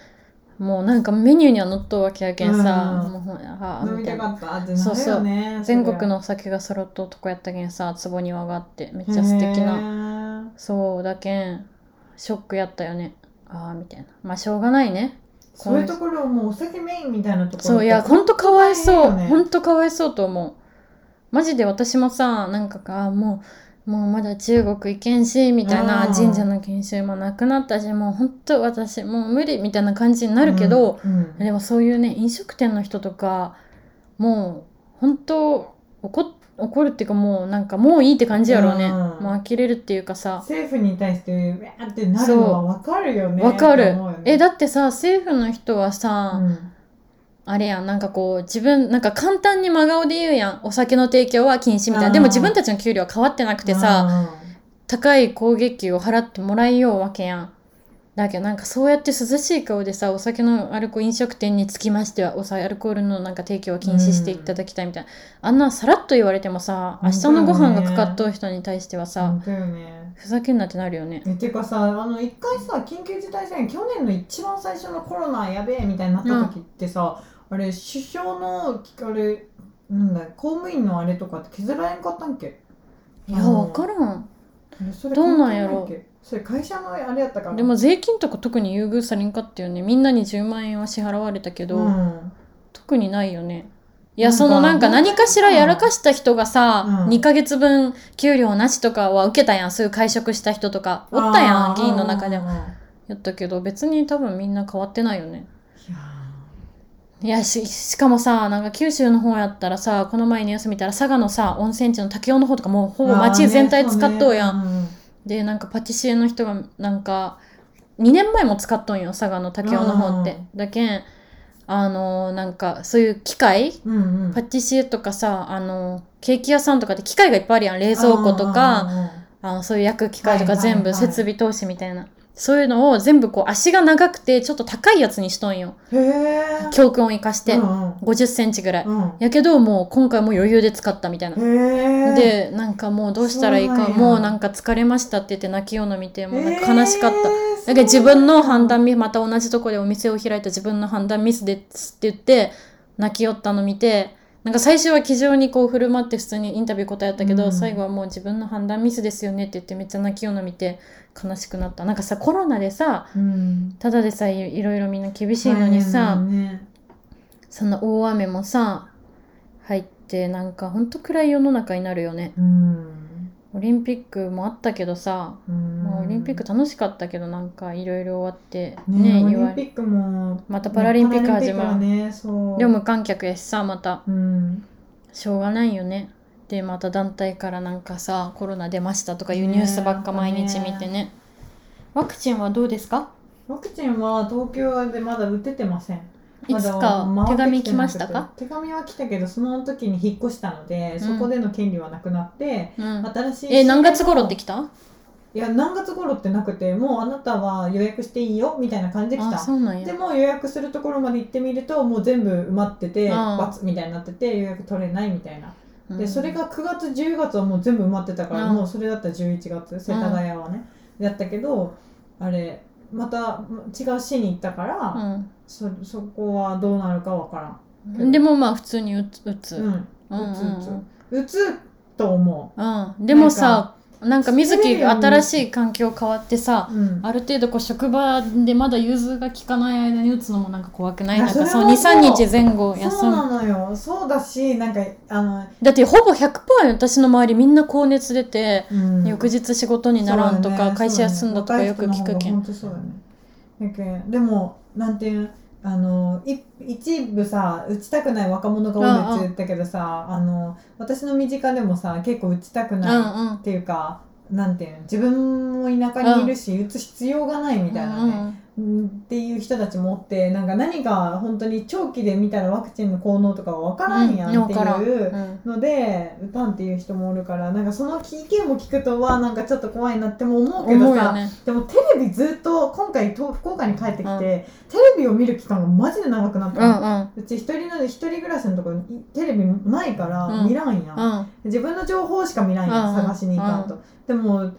[SPEAKER 2] もうなんかメニューには載っとうわけやけんさ、
[SPEAKER 3] うん。
[SPEAKER 2] もうあ
[SPEAKER 3] 飲みたかったってなるよね
[SPEAKER 2] 全国のお酒が揃っとうとこやったけんさ壺庭があってめっちゃ素敵な。
[SPEAKER 3] な
[SPEAKER 2] そうだけんショックやったよね。ああみたいな。まあしょうがないね。
[SPEAKER 3] そういうところもうお酒メインみたいなところ
[SPEAKER 2] そういやほんとかわいそう、
[SPEAKER 3] ね。
[SPEAKER 2] ほんとかわいそうと思う。マジで私もさなんかかもうもうまだ中国行けんしみたいな
[SPEAKER 3] うん
[SPEAKER 2] 神社の研修もなくなったしもうほんと私もう無理みたいな感じになるけど、
[SPEAKER 3] うんうん。
[SPEAKER 2] でもそういうね飲食店の人とかもう本当怒怒るっていうかもうなんかもういいって感じやろうね、
[SPEAKER 3] うん
[SPEAKER 2] もう呆れるっていうかさ。
[SPEAKER 3] 政府に対してウェーってなるのは分かるよね。
[SPEAKER 2] わかる。えだってさ政府の人はさ、
[SPEAKER 3] うん
[SPEAKER 2] あれやん。なんかこう自分なんか簡単に真顔で言うやん。お酒の提供は禁止みたいな。
[SPEAKER 3] うん。
[SPEAKER 2] でも自分たちの給料は変わってなくてさ高い攻撃を払ってもらいようわけやん。だけどなんかそうやって涼しい顔でさお酒のアルコ飲食店につきましてはお酒アルコールのなんか提供は禁止していただきたいみたいな、あんなさらっと言われてもさ明日のご飯がかかっとる人に対してはさ、ふざけんなってなるよね。
[SPEAKER 3] えてかさあの一回さ緊急事態宣言去年の一番最初のコロナやべえみたいになった時ってさ、あれ首相のあれなんだ公務員のあれとかって削られんかったんけ？
[SPEAKER 2] いや分からん。どうなんやろ？
[SPEAKER 3] それ会社のあれやったから。
[SPEAKER 2] でも税金とか特に優遇されんかったよね。みんなに10万円は支払われたけど、
[SPEAKER 3] うん。
[SPEAKER 2] 特にないよね。いやそのなんか何かしらやらかした人がさ、
[SPEAKER 3] うん。
[SPEAKER 2] 2ヶ月分給料なしとかは受けたやん。すぐ会食した人とかおったやん議員の中でも。やったけど別に多分みんな変わってないよね
[SPEAKER 3] いや
[SPEAKER 2] ししかもさなんか九州の方やったらさこの前ニュース見たら佐賀のさ温泉地の武雄の方とかもうほぼ町全体使っとうやん、
[SPEAKER 3] あーね
[SPEAKER 2] でなんかパティシエの人がなんか2年前も使っとんよ佐賀の武雄の方って、だけんあのなんかそういう機械
[SPEAKER 3] そうねうんうん。うん
[SPEAKER 2] パティシエとかさあのケーキ屋さんとかって機械がいっぱいあるやん。冷蔵庫とかあのそういう焼く機械とか全部設備投資みたいな、そういうのを全部こう足が長くてちょっと高いやつにしとんよ。教訓を生かして、
[SPEAKER 3] うんうん。
[SPEAKER 2] 50センチぐらい、
[SPEAKER 3] うん。
[SPEAKER 2] やけどもう今回も余裕で使ったみたいな、でなんかもうどうしたらいいかもうなんか疲れましたって言って泣きようの見てもうなんか悲しかった、
[SPEAKER 3] えー
[SPEAKER 2] だけど自分の判断ミスまた同じとこでお店を開いた自分の判断ミスですって言って泣きよったの見てなんか最初は気丈にこう振る舞って普通にインタビュー答えたけど、
[SPEAKER 3] うん。
[SPEAKER 2] 最後はもう自分の判断ミスですよねって言ってめっちゃ泣きようの見て悲しくなった。なんかさコロナでさ
[SPEAKER 3] うん。
[SPEAKER 2] ただでさえいろいろみんな厳しいのにさ、
[SPEAKER 3] ね。
[SPEAKER 2] その大雨もさ入ってなんかほんと暗い世の中になるよね。
[SPEAKER 3] うん
[SPEAKER 2] オリンピックもあったけどさ、
[SPEAKER 3] うん。
[SPEAKER 2] まあ、オリンピック楽しかったけどなんかいろいろ終わって
[SPEAKER 3] ねオリ
[SPEAKER 2] ね言われ
[SPEAKER 3] ンピックも
[SPEAKER 2] またパラリンピック始まる
[SPEAKER 3] ねそう。
[SPEAKER 2] でも無観客やしさまた。
[SPEAKER 3] うん。
[SPEAKER 2] しょうがないよね。でまた団体からなんかさコロナ出ましたとかいうニュースばっか毎日見てね。ワクチンはどうですか？
[SPEAKER 3] ワクチンは東京でまだ打ててません
[SPEAKER 2] いつか手紙来ましたか、
[SPEAKER 3] 手紙は来たけどその時に引っ越したので、
[SPEAKER 2] うん。
[SPEAKER 3] そこでの権利はなくなって
[SPEAKER 2] うん、
[SPEAKER 3] 新しい
[SPEAKER 2] え何月頃って来た
[SPEAKER 3] いや何月頃ってなくてもうあなたは予約していいよみたいな感じで来
[SPEAKER 2] あ
[SPEAKER 3] たでも予約するところまで行ってみるともう全部埋まっててバツみたいになってて予約取れないみたいな。
[SPEAKER 2] うん。
[SPEAKER 3] でそれが9月10月はもう全部埋まってたから
[SPEAKER 2] うん。
[SPEAKER 3] もうそれだったら11月世田谷はねやったけどあれまた違う市に行ったから、そそこはどうなるかわからん。
[SPEAKER 2] うん、でもまあ普通に打つ打つ、
[SPEAKER 3] うん。
[SPEAKER 2] うん。
[SPEAKER 3] 打つ打つ。打つと思
[SPEAKER 2] う。ん。でもさなんか水木
[SPEAKER 3] テレビを見
[SPEAKER 2] 新しい環境変わってさ
[SPEAKER 3] う、うん、
[SPEAKER 2] ある程度こう職場でまだ融通が効かない間に打つのもなんか怖くない。なんかそう
[SPEAKER 3] それはそう。
[SPEAKER 2] 23日前後休
[SPEAKER 3] そう
[SPEAKER 2] む。
[SPEAKER 3] なのよそうだしなんかあの、
[SPEAKER 2] だってほぼ100%私の周りみんな高熱出て、
[SPEAKER 3] うん。
[SPEAKER 2] 翌日仕事にならんとか、
[SPEAKER 3] ね。
[SPEAKER 2] 会社休んだとかよく聞くけん、
[SPEAKER 3] ね。だけんでもなんていうんあのい一部さ打ちたくない若者が多いって言ったけどさあの私の身近でもさ結構打ちたく
[SPEAKER 2] うん
[SPEAKER 3] ないっていうか、なんていうの自分も田舎にいるし、打つ必要がないみたいなね、うんっていう人たちもおってなんか何が本当に長期で見たらワクチンの効能とかは分からんやんっていう
[SPEAKER 2] うん。
[SPEAKER 3] ので打たんっていう人もおるからなんかその意見も聞くとはなんかちょっと怖いなっても思うけどさ、
[SPEAKER 2] ね。
[SPEAKER 3] でもテレビずっと今回と福岡に帰ってきて、
[SPEAKER 2] うん。
[SPEAKER 3] テレビを見る期間がマジで長くなっ
[SPEAKER 2] う
[SPEAKER 3] たの、
[SPEAKER 2] んうん。
[SPEAKER 3] うち一人の一人暮らしのところにテレビないから
[SPEAKER 2] うん。
[SPEAKER 3] 見らんやん、
[SPEAKER 2] うん。
[SPEAKER 3] 自分の情報しか見ないやん、
[SPEAKER 2] うん
[SPEAKER 3] 探しに行かんと、でも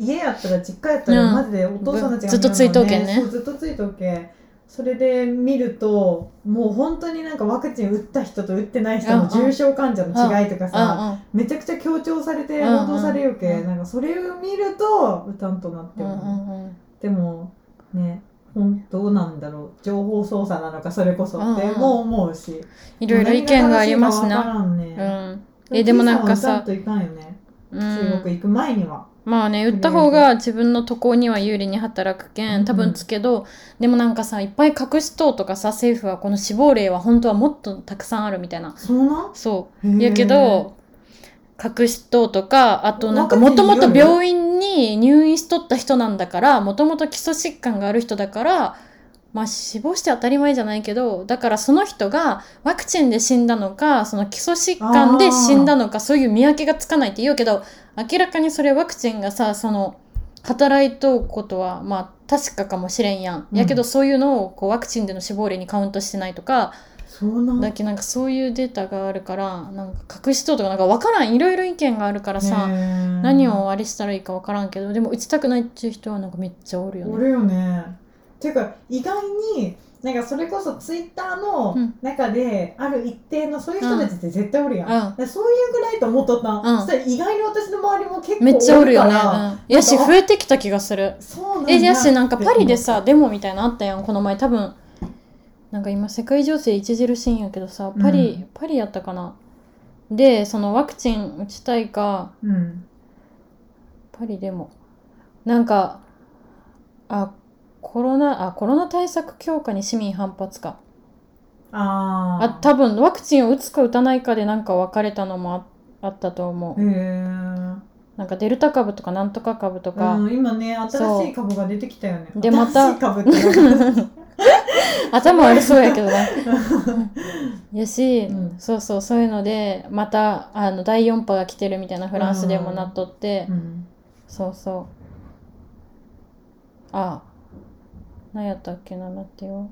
[SPEAKER 3] 家やったら実家やったら
[SPEAKER 2] うん。
[SPEAKER 3] マジでお父さんたちが
[SPEAKER 2] ずっとついとうけんね。
[SPEAKER 3] そうずっとついとうけん。それで見るともう本当になんかワクチン打った人と打ってない人の重症患者の違いとかさ、めちゃくちゃ強調されて
[SPEAKER 2] うんうん
[SPEAKER 3] 報道されるけ、
[SPEAKER 2] うん。
[SPEAKER 3] なんかそれを見ると打たんとなってる、
[SPEAKER 2] うんうんうん。
[SPEAKER 3] でもね本当なんだろう。情報操作なのかそれこそ。
[SPEAKER 2] うんうん。
[SPEAKER 3] ってもう思うし、
[SPEAKER 2] いろいろ意見がありますな。
[SPEAKER 3] ね
[SPEAKER 2] うん。えでもなんかさ
[SPEAKER 3] といかんよね、
[SPEAKER 2] うん。
[SPEAKER 3] 中国行く前には。
[SPEAKER 2] まあね売った方が自分の渡航には有利に働くけ
[SPEAKER 3] うん
[SPEAKER 2] ん。多分つけど、でもなんかさいっぱい隠しとうとかさ政府はこの死亡例は本当はもっとたくさんあるみたいな。
[SPEAKER 3] そう。
[SPEAKER 2] やけど隠しとうとかあとなんかもともと病院に入院しとった人なんだからもともと基礎疾患がある人だからまあ死亡して当たり前じゃないけどだからその人がワクチンで死んだのかその基礎疾患で死んだのかそういう見分けがつかないって言うけど明らかにそれワクチンがさその働いとうことはまあ確かかもしれんやん。
[SPEAKER 3] うん
[SPEAKER 2] やけどそういうのをこうワクチンでの死亡例にカウントしてないとか
[SPEAKER 3] そうなん
[SPEAKER 2] だけなんかそういうデータがあるからなんか隠しとうとかなんか分からんいろいろ意見があるからさ、何
[SPEAKER 3] 何
[SPEAKER 2] をあれしたらいいか分からんけどでも打ちたくないっていう人はなんかめっちゃおるよね。
[SPEAKER 3] おるよね。ていうか意外になんかそれこそツイッターの
[SPEAKER 2] うん。
[SPEAKER 3] 中である一定のそういう人たちって絶対おるやん。だ
[SPEAKER 2] うん
[SPEAKER 3] そういうぐらいと思っとった、
[SPEAKER 2] うん。
[SPEAKER 3] そしたら意外に私の周りも結構
[SPEAKER 2] めっちゃおるよね。うん、やし増えてきた気がする。
[SPEAKER 3] そうなんだ。
[SPEAKER 2] えやしなんかパリでさデモみたいなのあったやんこの前多分。なんか今世界情勢著しいんやけどさパリ、
[SPEAKER 3] うん
[SPEAKER 2] パリやったかな。でそのワクチン打ちたいか。
[SPEAKER 3] うん。
[SPEAKER 2] パリでも。なんかあコロナあコロナ対策強化に市民反発か。
[SPEAKER 3] あー。
[SPEAKER 2] あ多分ワクチンを打つか打たないかでなんか分かれたのもああったと思う。
[SPEAKER 3] へー。
[SPEAKER 2] なんかデルタ株とかなんとか株とか、
[SPEAKER 3] うん、今ね新しい株が出てきたよね。
[SPEAKER 2] でまた
[SPEAKER 3] 新しい株って。なんか
[SPEAKER 2] 頭悪そうやけどな。やし、
[SPEAKER 3] うん。
[SPEAKER 2] そうそうそういうのでまたあの第4波が来てるみたいなフランスでもなっとって、
[SPEAKER 3] うん。
[SPEAKER 2] そうそう。あ何やったっけな待ってよ。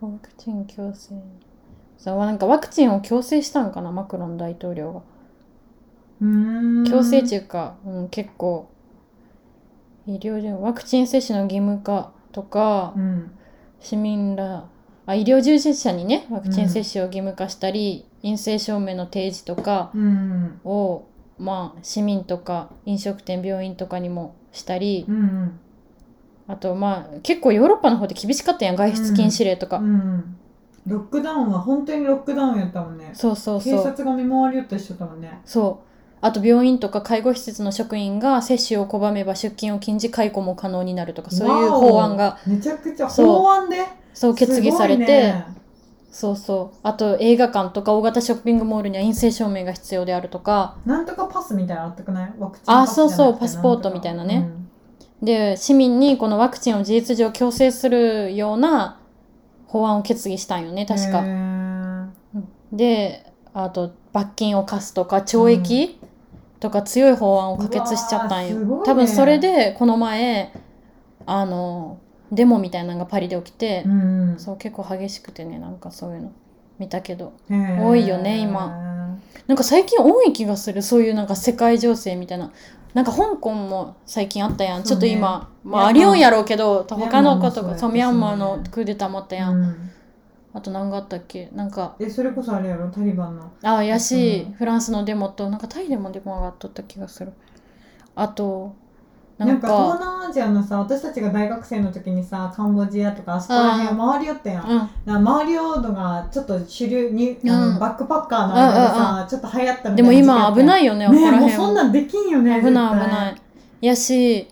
[SPEAKER 2] ワクチン強制そうなんかワクチンを強制したんかなマクロン大統領が。
[SPEAKER 3] うーん。
[SPEAKER 2] 強制っていうか、うん、結構医療従ワクチン接種の義務化とか、
[SPEAKER 3] うん。
[SPEAKER 2] 市民らあ医療従事者にねワクチン接種を義務化したり、陰性証明の提示とか
[SPEAKER 3] うん。
[SPEAKER 2] を、まあ、市民とか飲食店病院とかにもしたり、
[SPEAKER 3] うん
[SPEAKER 2] あとまあ結構ヨーロッパの方で厳しかったやん外出禁止令とか、
[SPEAKER 3] うんロックダウンは本当にロックダウンやったもんね。
[SPEAKER 2] そうそう
[SPEAKER 3] 警
[SPEAKER 2] そう。
[SPEAKER 3] 察が見回りよったりしちゃったもんね。
[SPEAKER 2] そう。あと病院とか介護施設の職員が接種を拒めば出勤を禁じ解雇も可能になるとかそういう法案が。
[SPEAKER 3] めちゃくちゃ
[SPEAKER 2] そう。
[SPEAKER 3] 法案で？
[SPEAKER 2] そう決議されて、
[SPEAKER 3] ね。
[SPEAKER 2] そうそう。あと映画館とか大型ショッピングモールには陰性証明が必要であるとか。
[SPEAKER 3] なんとかパスみたいなのあったくない？ワクチン
[SPEAKER 2] あ
[SPEAKER 3] パスじゃなくて。
[SPEAKER 2] そうそう。パスポートみたいなねで市民にこのワクチンを事実上強制するような法案を決議したんよね
[SPEAKER 3] うん
[SPEAKER 2] 確か。であと罰金を課すとか懲役、とか強い法案を可決しちゃったんよ、
[SPEAKER 3] ね。
[SPEAKER 2] 多分それでこの前あのデモみたいなのがパリで起きて、
[SPEAKER 3] うん
[SPEAKER 2] そう結構激しくてねなんかそういうの見たけど多いよね今。なんか最近多い気がするそういうなんか世界情勢みたいななんか香港も最近あったやん、ちょっと今、まあ、ありよんやろうけど他のことがミャンマーのクーデターもあったやん、
[SPEAKER 3] うん。
[SPEAKER 2] あと何があったっけ？なんか
[SPEAKER 3] えそれこそあれやろ？タリバンの。
[SPEAKER 2] ああやし、
[SPEAKER 3] うん。
[SPEAKER 2] フランスのデモとなんかタイでもデモがあっとった気がする。あとな
[SPEAKER 3] なんん
[SPEAKER 2] か
[SPEAKER 3] か東南アジアのさ私たちが大学生の時にさカンボジアとかあそこら辺回り寄ったやん。
[SPEAKER 2] うん。
[SPEAKER 3] 回り寄るのがちょっと主流に、
[SPEAKER 2] うん。
[SPEAKER 3] あのバックパッカーの間でさ、ちょっと流行ったみたいな
[SPEAKER 2] でも今危ない
[SPEAKER 3] よ
[SPEAKER 2] よね
[SPEAKER 3] ねもうそんなんできんよね
[SPEAKER 2] 危ない危ない。やし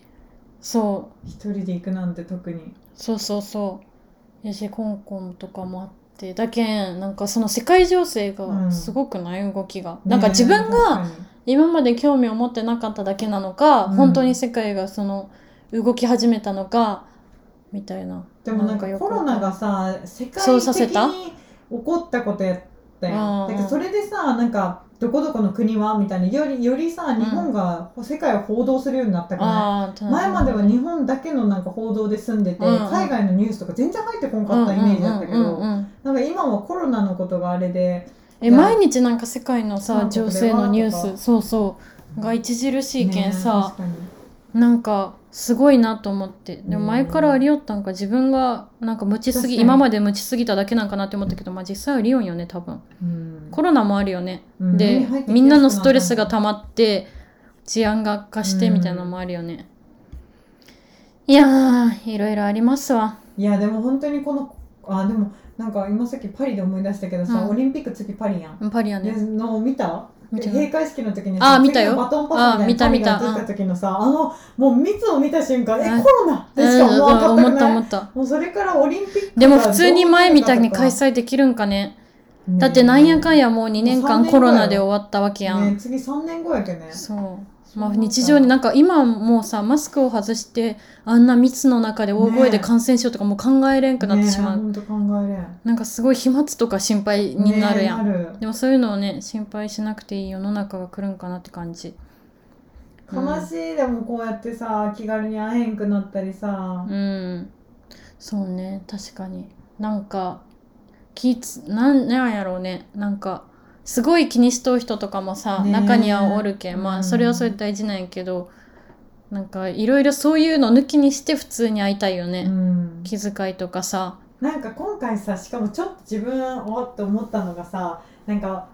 [SPEAKER 2] そう。
[SPEAKER 3] 一人で行くなんて特に。
[SPEAKER 2] そうそうそう。やし香港とかもあって。だけんなんかその世界情勢がすごくない、動きが。なんか自分
[SPEAKER 3] ね
[SPEAKER 2] が今まで興味を持ってなかっただけなのか、
[SPEAKER 3] うん。
[SPEAKER 2] 本当に世界がその動き始めたのかみたいな。
[SPEAKER 3] でもなんかコロナがさ世界的に起こったことやったやん。
[SPEAKER 2] うん。
[SPEAKER 3] だからそれでさなんかどこどこの国はみたいな。よりよりさ日本が世界を報道するようになったくない、
[SPEAKER 2] あー
[SPEAKER 3] 前までは日本だけのなんか報道で済んでて、
[SPEAKER 2] うんうん。
[SPEAKER 3] 海外のニュースとか全然入ってこんかったイメージだったけど、なんか今はコロナのことがあれで
[SPEAKER 2] え毎日なんか世界のさ情勢のニュースそうそう。が著しいけん
[SPEAKER 3] ね
[SPEAKER 2] さ
[SPEAKER 3] 確、かに。
[SPEAKER 2] なんかすごいなと思って。でも前からありよったんか。自分がなんか無知すぎ今まで無知すぎただけなんかなって思ったけどまあ実際はリオンよね多分。
[SPEAKER 3] うん。
[SPEAKER 2] コロナもあるよね、
[SPEAKER 3] うん。
[SPEAKER 2] でみんなのストレスが溜まって治安が悪化してみたいなのもあるよね、いやーいろいろありますわ。
[SPEAKER 3] いやでも本当にこのあでもなんか今さっきパリで思い出したけどさ、
[SPEAKER 2] うん。
[SPEAKER 3] オリンピック次パリやん、
[SPEAKER 2] パリやね。
[SPEAKER 3] での見た？閉会式の時に
[SPEAKER 2] あ見たよ。
[SPEAKER 3] 次のバトンパスみたいな
[SPEAKER 2] あ見た見た。
[SPEAKER 3] パリが出た時のさあのもう密を見た瞬間
[SPEAKER 2] ん。
[SPEAKER 3] コロナってしか思わなかった
[SPEAKER 2] うん思
[SPEAKER 3] くない
[SPEAKER 2] った思った。
[SPEAKER 3] もうそれからオリンピックが
[SPEAKER 2] でも普通に前みたいに開催できるんかね。だってなんやかん
[SPEAKER 3] や
[SPEAKER 2] やもう2年
[SPEAKER 3] もう3年後
[SPEAKER 2] 間コロナで終わったわけやん、
[SPEAKER 3] ね次3年後やけね。
[SPEAKER 2] そうまあ日常になんか今もうさマスクを外してあんな密の中で大声で感染症とかもう考えれんくなってしまう、
[SPEAKER 3] ねほんと考えれん。
[SPEAKER 2] なんかすごい飛沫とか心配になるやん、
[SPEAKER 3] ね
[SPEAKER 2] でもそういうのをね心配しなくていい世の中が来るんかなって感じ。
[SPEAKER 3] 悲しいでもこうやってさ気軽に会えんくなったりさ。
[SPEAKER 2] うん。そうね確かに。なんか気つなんなんやろうね。なんかすごい気にしとう人とかもさ、
[SPEAKER 3] ねえ。
[SPEAKER 2] 中にはおるけんま
[SPEAKER 3] うん。
[SPEAKER 2] あそれはそれで大事なんやけど、なんかいろいろそういうの抜きにして普通に会いたいよね、
[SPEAKER 3] うん。
[SPEAKER 2] 気遣いとかさ。
[SPEAKER 3] なんか今回さしかもちょっと自分おって思ったのがさなんか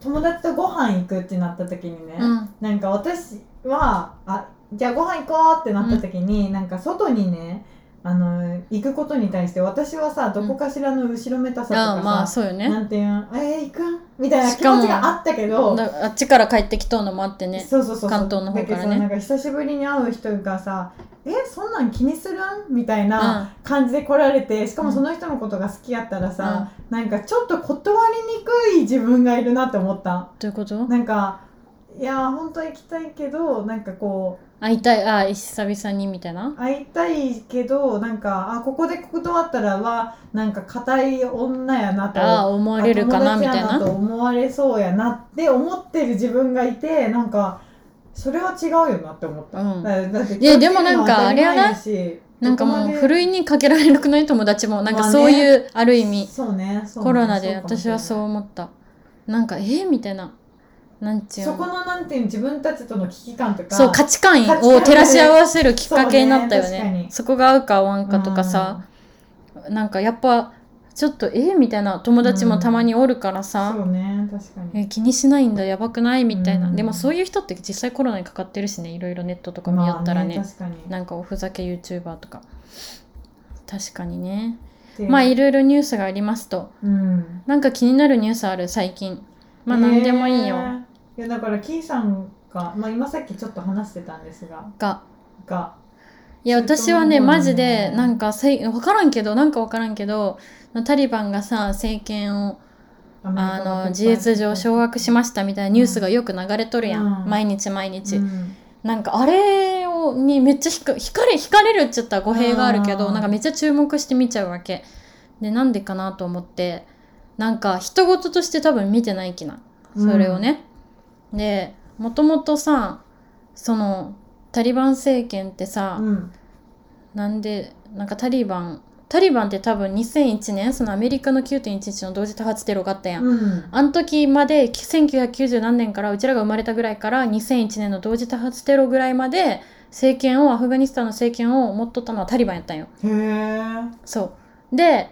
[SPEAKER 3] 友達とご飯行くってなった時にね、
[SPEAKER 2] うん。
[SPEAKER 3] なんか私はあじゃあご飯行こうってなった時に、なんか外にねあの行くことに対して私はさどこかしらの後ろめたさとかさ、
[SPEAKER 2] ああまあそうよね。
[SPEAKER 3] なんていうんえー、行くん？みたいな気持ちがあったけど
[SPEAKER 2] だあっちから帰ってきとうのもあってね。
[SPEAKER 3] そうそうそうそう。
[SPEAKER 2] 関東の方からね。
[SPEAKER 3] だけどさなんか久しぶりに会う人がさ「えそんなん気にするん?」みたいな感じで来られてしかもその人のことが好きやったらさ、なんかちょっと断りにくい自分がいるなって思った。
[SPEAKER 2] どういうこと？
[SPEAKER 3] なんかいや本当は行きたいけどなんかこう
[SPEAKER 2] 会いたいあ久々にみたいな？
[SPEAKER 3] 会いたいけどなんかあここで断ったらはなんか硬い女やなと
[SPEAKER 2] ああ思われるかな？みたいな？
[SPEAKER 3] と思われそうやなって思ってる自分がいてなんかそれは違うよなって思った、
[SPEAKER 2] うん。
[SPEAKER 3] だだって
[SPEAKER 2] いやでもなんかあれ
[SPEAKER 3] やし
[SPEAKER 2] なんかもうふるいにかけられなくない？友達も。なんか
[SPEAKER 3] まあね。
[SPEAKER 2] そういう、ある意味。
[SPEAKER 3] そうねそうね。
[SPEAKER 2] コロナで私はそう思った。なんかえー？みたいななんちゅう
[SPEAKER 3] そこのなんていうの自分たちとの危機感とか
[SPEAKER 2] そう価値観を照らし合わせるきっかけになったよ
[SPEAKER 3] ね。
[SPEAKER 2] そこが合うか合わんかとかさ、なんかやっぱちょっとえーみたいな友達もたまにおるから
[SPEAKER 3] うん
[SPEAKER 2] さ、
[SPEAKER 3] そうね確かに。
[SPEAKER 2] え気にしないんだやばくない？みたいな、
[SPEAKER 3] うん。
[SPEAKER 2] でもそういう人って実際コロナにかかってるしねいろいろネットとか見よったらね,、
[SPEAKER 3] まあ、確かに。
[SPEAKER 2] なんかおふざけ YouTuber とか。確かにね。
[SPEAKER 3] で
[SPEAKER 2] まあいろいろニュースがありますと。
[SPEAKER 3] うん。
[SPEAKER 2] なんか気になるニュースある？最近。まあ何でもいいよ、
[SPEAKER 3] えーいやだからキーさんが、まあ、今さっきちょっと話してたんですが
[SPEAKER 2] が。
[SPEAKER 3] が。
[SPEAKER 2] いや私はねマジでなんかせい分からんけどなんか分からんけどタリバンがさ政権をあ
[SPEAKER 3] が
[SPEAKER 2] の事実上掌握しましたみたいなニュースがよく流れとるやん、
[SPEAKER 3] うん。
[SPEAKER 2] 毎日毎日、
[SPEAKER 3] うん。
[SPEAKER 2] なんかあれをにめっちゃひか惹かれ惹かれるっちゃったら語弊があるけ
[SPEAKER 3] うん。
[SPEAKER 2] どなんかめっちゃ注目して見ちゃうわけ。でなんでかなと思って。なんか人事として多分見てない気な。それをね、でもともとさそのタリバン政権ってさ、
[SPEAKER 3] うん。
[SPEAKER 2] なんでなんかタリバンタリバンって多分2001年そのアメリカの9.11の同時多発テロがあったやん、
[SPEAKER 3] うん。
[SPEAKER 2] あの時まで1990何年からうちらが生まれたぐらいから2001年の同時多発テロぐらいまで政権をアフガニスタンの政権を持っとったのはタリバンやったんよ。
[SPEAKER 3] へえ
[SPEAKER 2] そう。で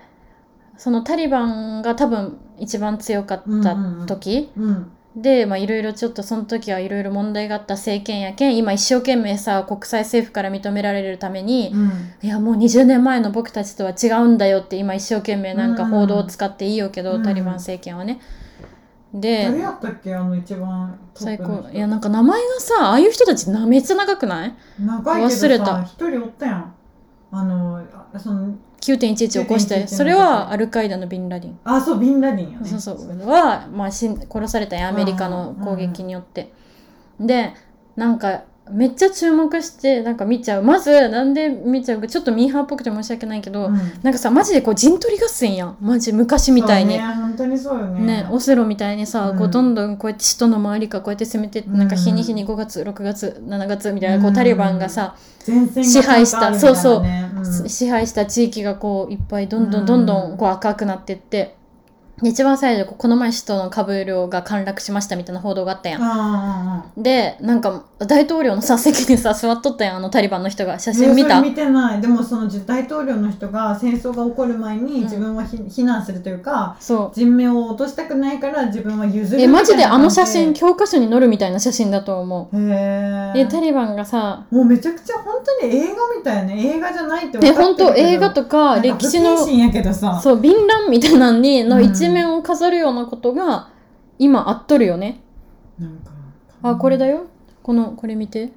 [SPEAKER 2] そのタリバンが多分一番強かった時、
[SPEAKER 3] うん
[SPEAKER 2] でまあいろいろちょっとその時はいろいろ問題があった政権やけん今一生懸命さ国際政府から認められるために、
[SPEAKER 3] うん。
[SPEAKER 2] いやもう20年前の僕たちとは違うんだよって今一生懸命なんか
[SPEAKER 3] うん。
[SPEAKER 2] 報道を使っていいよけど、
[SPEAKER 3] うん。
[SPEAKER 2] タリバン政権はね。
[SPEAKER 3] 誰
[SPEAKER 2] で
[SPEAKER 3] やったっけあの一番
[SPEAKER 2] 最高。いやなんか名前がさああいう人たちなめっちゃ長くない？
[SPEAKER 3] 長いけどさ
[SPEAKER 2] 忘れた。
[SPEAKER 3] 一人おったやん。あのあその
[SPEAKER 2] ?9.11 起こし
[SPEAKER 3] 9.11
[SPEAKER 2] てそれはアルカイダのビンラディン。
[SPEAKER 3] あそうビンラディンやね
[SPEAKER 2] そうそうは、まあ、殺されたアメリカの攻撃によって。でなんかめっちゃ注目してなんか見ちゃう。まずなんで見ちゃうかちょっとミーハーっぽくて申し訳ないけど、
[SPEAKER 3] うん。
[SPEAKER 2] なんかさマジでこう陣取り合戦やん。マジ昔みたいに。
[SPEAKER 3] そうね本当にそうよね。
[SPEAKER 2] ね、オセロみたいにさ、
[SPEAKER 3] うん。
[SPEAKER 2] こうどんどんこうやって首都の周りからこうやって攻めて
[SPEAKER 3] うん。
[SPEAKER 2] なんか日に日に5月6月7月みたいなこ
[SPEAKER 3] う
[SPEAKER 2] うんタリバンがさ、
[SPEAKER 3] が
[SPEAKER 2] 支配した
[SPEAKER 3] ちゃんとあるみたいなね。ん。
[SPEAKER 2] 支配した地域がこういっぱいどんどんどんどんこう赤くなってって、で一番最初この前首都のカブールが陥落しましたみたいな報道があったやん。
[SPEAKER 3] あ
[SPEAKER 2] でなんか大統領のさ席にさ座っとったやんあのタリバンの人が写
[SPEAKER 3] あ
[SPEAKER 2] 真見た、
[SPEAKER 3] 見てない。でもその大統領の人が戦争が起こる前に自分はひ避難するというか
[SPEAKER 2] そう。
[SPEAKER 3] 人命を落としたくないから自分は譲る
[SPEAKER 2] えマジであの写真教科書に載るみたいな写真だと思う。
[SPEAKER 3] へ
[SPEAKER 2] で
[SPEAKER 3] え
[SPEAKER 2] タリバンがさ
[SPEAKER 3] もうめちゃくちゃ本当に映画みたいね映画じゃないって分か
[SPEAKER 2] え
[SPEAKER 3] ってるけど。
[SPEAKER 2] 本当映画とか
[SPEAKER 3] なん
[SPEAKER 2] 歴史の
[SPEAKER 3] 不謹慎やけどさ。
[SPEAKER 2] そう、便欄みたいなのに、の
[SPEAKER 3] うん
[SPEAKER 2] 一面を飾るようなことが、今あっとるよね。
[SPEAKER 3] なんか
[SPEAKER 2] あ、これだよ。この、これ見て。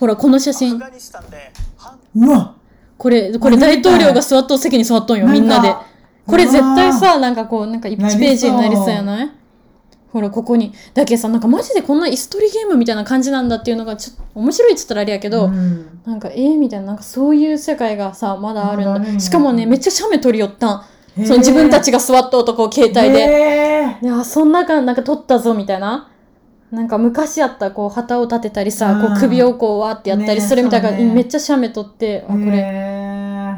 [SPEAKER 2] ほら、この写真。
[SPEAKER 3] うわ
[SPEAKER 2] これ、これ大統領が座っとう席に座っとんよ、みんなで。これ絶対さ、なんかこう、なんか1
[SPEAKER 3] なりそう
[SPEAKER 2] ページになりそうやない？ほら、ここに。だけどさ、なんかマジでこんな椅子取りゲームみたいな感じなんだっていうのが、ちょっと面白いって言ったらあれやけど、
[SPEAKER 3] うん
[SPEAKER 2] なんか、えー、みたいな、なんかそういう世界がさ、まだあるんだ。
[SPEAKER 3] まだあるんや
[SPEAKER 2] しかもね、めっちゃ写メ撮りよったん。その自分たちが座っとうとこ、携帯で。
[SPEAKER 3] へ
[SPEAKER 2] いやそんなかなんか撮ったぞみたいな。なんか昔やったこう旗を立てたりさ、こ
[SPEAKER 3] うん。
[SPEAKER 2] う首をこうわーってやったりするみたいな、
[SPEAKER 3] ね
[SPEAKER 2] めっちゃ写メ撮ってあこ
[SPEAKER 3] ー
[SPEAKER 2] れ。
[SPEAKER 3] へ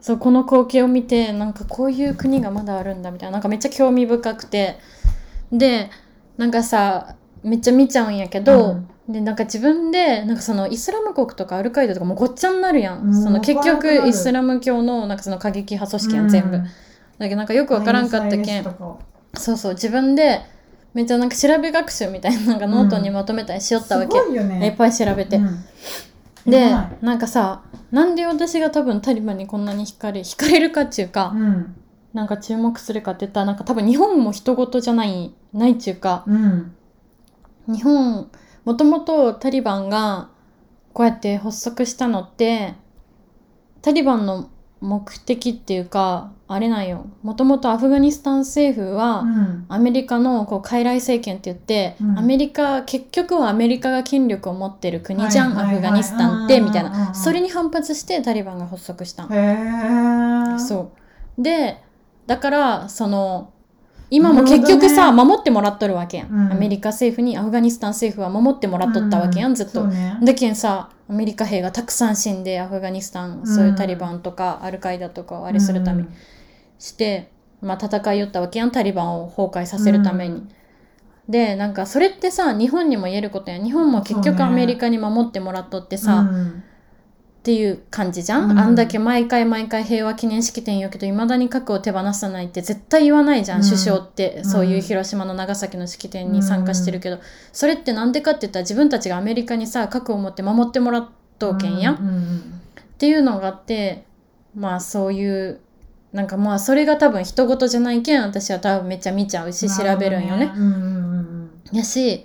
[SPEAKER 2] そうこの光景を見てなんかこういう国がまだあるんだみたいな。なんかめっちゃ興味深くて。でなんかさめっちゃ見ちゃうんやけど、でなんか自分でなんかそのイスラム国とかアルカイダとかもうごっちゃになるやん、
[SPEAKER 3] うん。
[SPEAKER 2] その結局イスラム教のなんかその過激派組織やん、全部だけどなんかよくわからんかったけんそうそう自分でめっちゃなんか調べ学習みたいななんかノートにまとめたりしよったわけ、
[SPEAKER 3] すごいよね。
[SPEAKER 2] いっぱい調べて、
[SPEAKER 3] うん。
[SPEAKER 2] でなんかさなんで私が多分タリバンにこんなに惹かれ惹かれるかっていうか、
[SPEAKER 3] うん。
[SPEAKER 2] なんか注目するかって言ったらなんか多分日本も人事じゃないないっていうか。
[SPEAKER 3] うん。
[SPEAKER 2] 日本もともとタリバンがこうやって発足したのってタリバンの目的っていうかあれなんよ。もともとアフガニスタン政府は、
[SPEAKER 3] うん。
[SPEAKER 2] アメリカのこう傀儡政権って言って、
[SPEAKER 3] うん。
[SPEAKER 2] アメリカ結局はアメリカが権力を持ってる国じゃん、アフガニスタンってみたいな。んそれに反発してタリバンが発足したそう。でだからその今も結局さ、
[SPEAKER 3] なる
[SPEAKER 2] 守ってもらっとるわけやん、
[SPEAKER 3] うん。
[SPEAKER 2] アメリカ政府にアフガニスタン政府は守ってもらっとったわけやん、ずっと。
[SPEAKER 3] ね。
[SPEAKER 2] だけんさアメリカ兵がたくさん死んでアフガニスタンそういうタリバンとかアルカイダとかをあれするためにして、まあ、戦いよったわけやんタリバンを崩壊させるために。でなんかそれってさ日本にも言えることやん。日本も結局アメリカに守ってもらっとってさ、
[SPEAKER 3] うん
[SPEAKER 2] っていう感じじゃん、
[SPEAKER 3] うん。
[SPEAKER 2] あんだけ毎回毎回平和記念式典言うけどいまだに核を手放さないって絶対言わないじゃん、
[SPEAKER 3] うん。
[SPEAKER 2] 首相って、
[SPEAKER 3] ん。
[SPEAKER 2] そういう広島の長崎の式典に参加してるけど、それってなんでかって言ったら自分たちがアメリカにさ核を持って守ってもらっとうけんや、
[SPEAKER 3] うんうん
[SPEAKER 2] っていうのがあってまあそういうなんかまあそれが多分人事じゃないけん私は多分めっちゃ見ちゃうし調べるんよね。やし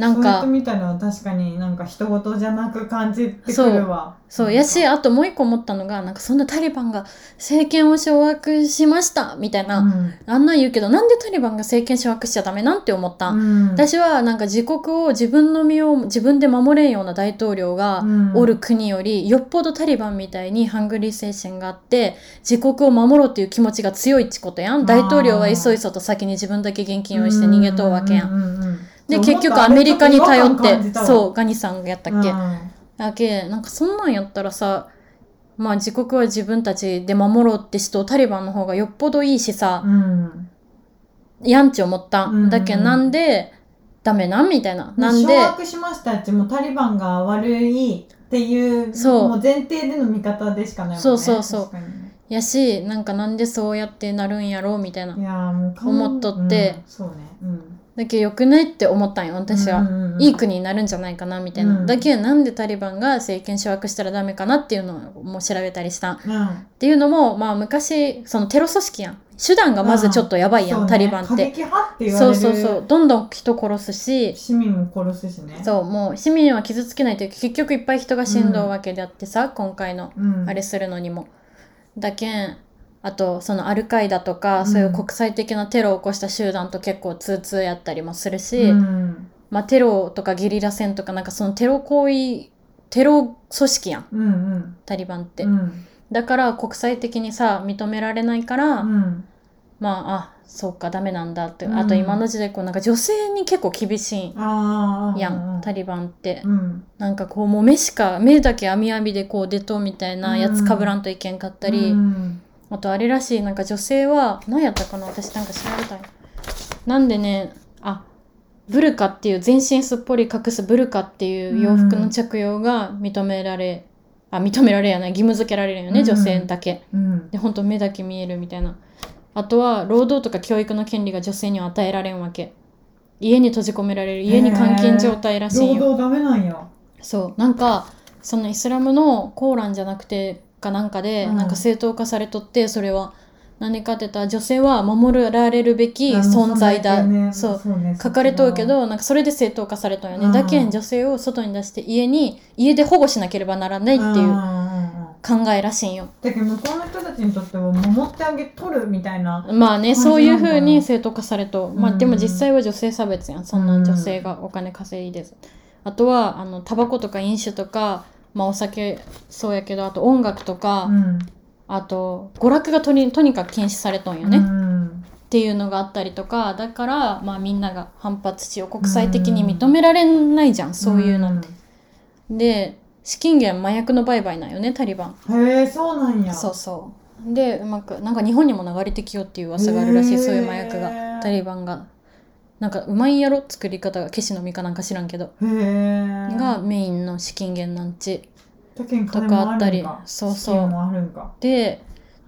[SPEAKER 2] なん
[SPEAKER 3] そう見たら確かになんか人事じゃなく感じてくるわ。
[SPEAKER 2] そうやしあともう一個思ったのがなんかそんなタリバンが政権を掌握しましたみたいな、
[SPEAKER 3] うん。
[SPEAKER 2] あんなん言うけどなんでタリバンが政権掌握しちゃダメなんて思った、
[SPEAKER 3] うん。
[SPEAKER 2] 私はなんか自国を自分の身を自分で守れんような大統領が
[SPEAKER 3] うん。
[SPEAKER 2] おる国より、よっぽどタリバンみたいにハングリー精神があって自国を守ろうっていう気持ちが強いってことやん。大統領はいそいそと先に自分だけ現金用意して逃げとうわけやん。で結局アメリカに頼ってそうガニさんがやったっけ、
[SPEAKER 3] うん。
[SPEAKER 2] だけなんかそんなんやったらさまあ自国は自分たちで守ろうって人タリバンの方がよっぽどいいしさ、
[SPEAKER 3] うん。
[SPEAKER 2] やんち思った、
[SPEAKER 3] うんうん。
[SPEAKER 2] だけどなんでダメなんみたいな。なんで
[SPEAKER 3] 掌握しましたってもうタリバンが悪いっていう
[SPEAKER 2] そう。
[SPEAKER 3] もう前提での見方でしかないもんね
[SPEAKER 2] そうそうそう。やしなんかなんでそうやってなるんやろうみたいな。思っとって。
[SPEAKER 3] うんそうね。うん
[SPEAKER 2] だけどよくないって思ったんよ私は、いい国になるんじゃないかなみたいな、
[SPEAKER 3] うん。
[SPEAKER 2] だけどなんでタリバンが政権掌握したらダメかなっていうのをもう調べたりした。っ
[SPEAKER 3] うん。
[SPEAKER 2] ていうのもまあ昔そのテロ組織やん。手段がまずちょっとやばいやん、タリバンって。
[SPEAKER 3] 過激派って言われる
[SPEAKER 2] そうそうそう。どんどん人殺すし。
[SPEAKER 3] 市民も殺すしね。
[SPEAKER 2] そうもう市民は傷つけないという結局いっぱい人が死んどうわけであってさ、今回の
[SPEAKER 3] うん。
[SPEAKER 2] あれするのにも。だけんあとそのアルカイダとか、
[SPEAKER 3] うん。
[SPEAKER 2] そういう国際的なテロを起こした集団と結構通通やったりもするし、
[SPEAKER 3] うん。
[SPEAKER 2] まあ、テロとかゲリラ戦とかなんかそのテロ行為テロ組織やん。
[SPEAKER 3] うんうん。
[SPEAKER 2] タリバンって、
[SPEAKER 3] うん。
[SPEAKER 2] だから国際的にさ認められないから、
[SPEAKER 3] うん。
[SPEAKER 2] まああそうかダメなんだって、
[SPEAKER 3] うん。
[SPEAKER 2] あと今の時代こうなんか女性に結構厳しいやん、タリバンって、
[SPEAKER 3] うん。
[SPEAKER 2] なんかこうもう目しか目だけ網網でこう出とうみたいなやつかぶらんといけんかったり、
[SPEAKER 3] うん
[SPEAKER 2] あとあれらしいなんか女性は何やったかな私なんか調べたい。なんでねあブルカっていう全身すっぽり隠すブルカっていう洋服の着用が認められ、あ認められやない義務付けられるよね、
[SPEAKER 3] うん。
[SPEAKER 2] 女性だけ。
[SPEAKER 3] うん。
[SPEAKER 2] で本当目だけ見えるみたいな。あとは労働とか教育の権利が女性には与えられんわけ。家に閉じ込められる家に監禁状態らしいんよ
[SPEAKER 3] 労働ダメなんや。
[SPEAKER 2] そう。なんかそのイスラムのコーランじゃなくてかなんかで、
[SPEAKER 3] うん。
[SPEAKER 2] なんか正当化されとってそれは。何かって言ったら女性は守られるべき存在だ、そう。
[SPEAKER 3] そう。ね。
[SPEAKER 2] 書かれとるけどなんかそれで正当化されとんよね、
[SPEAKER 3] うん。
[SPEAKER 2] だけん女性を外に出して家に家で保護しなければならないっていう考えらしいんよ。
[SPEAKER 3] だけど向こうの人たちにとっては守ってあげとるみたいな。
[SPEAKER 2] まあねそういうふうに正当化されと、まあ
[SPEAKER 3] うん
[SPEAKER 2] でも実際は女性差別やん。そんな女性がお金稼いでず、あとはあのタバコとか飲酒とかまあお酒そうやけどあと音楽とか、
[SPEAKER 3] うん。
[SPEAKER 2] あと娯楽がとにとにかく禁止されとんよね、っ
[SPEAKER 3] うん。
[SPEAKER 2] ていうのがあったりとかだから、まあ、みんなが反発しよう国際的に認められないじゃん、そういうのって。で資金源麻薬の売買なんよねタリバン。
[SPEAKER 3] うんへえそうなんや。
[SPEAKER 2] そうそう。でうまくなんか日本にも流れてきようっていう噂があるらしいそういう麻薬がタリバンが。なんかうまいんやろ作り方が消しの実かなんか知らんけど、
[SPEAKER 3] へえ
[SPEAKER 2] がメインの資金源なんちとか
[SPEAKER 3] も
[SPEAKER 2] あったりそうそう。で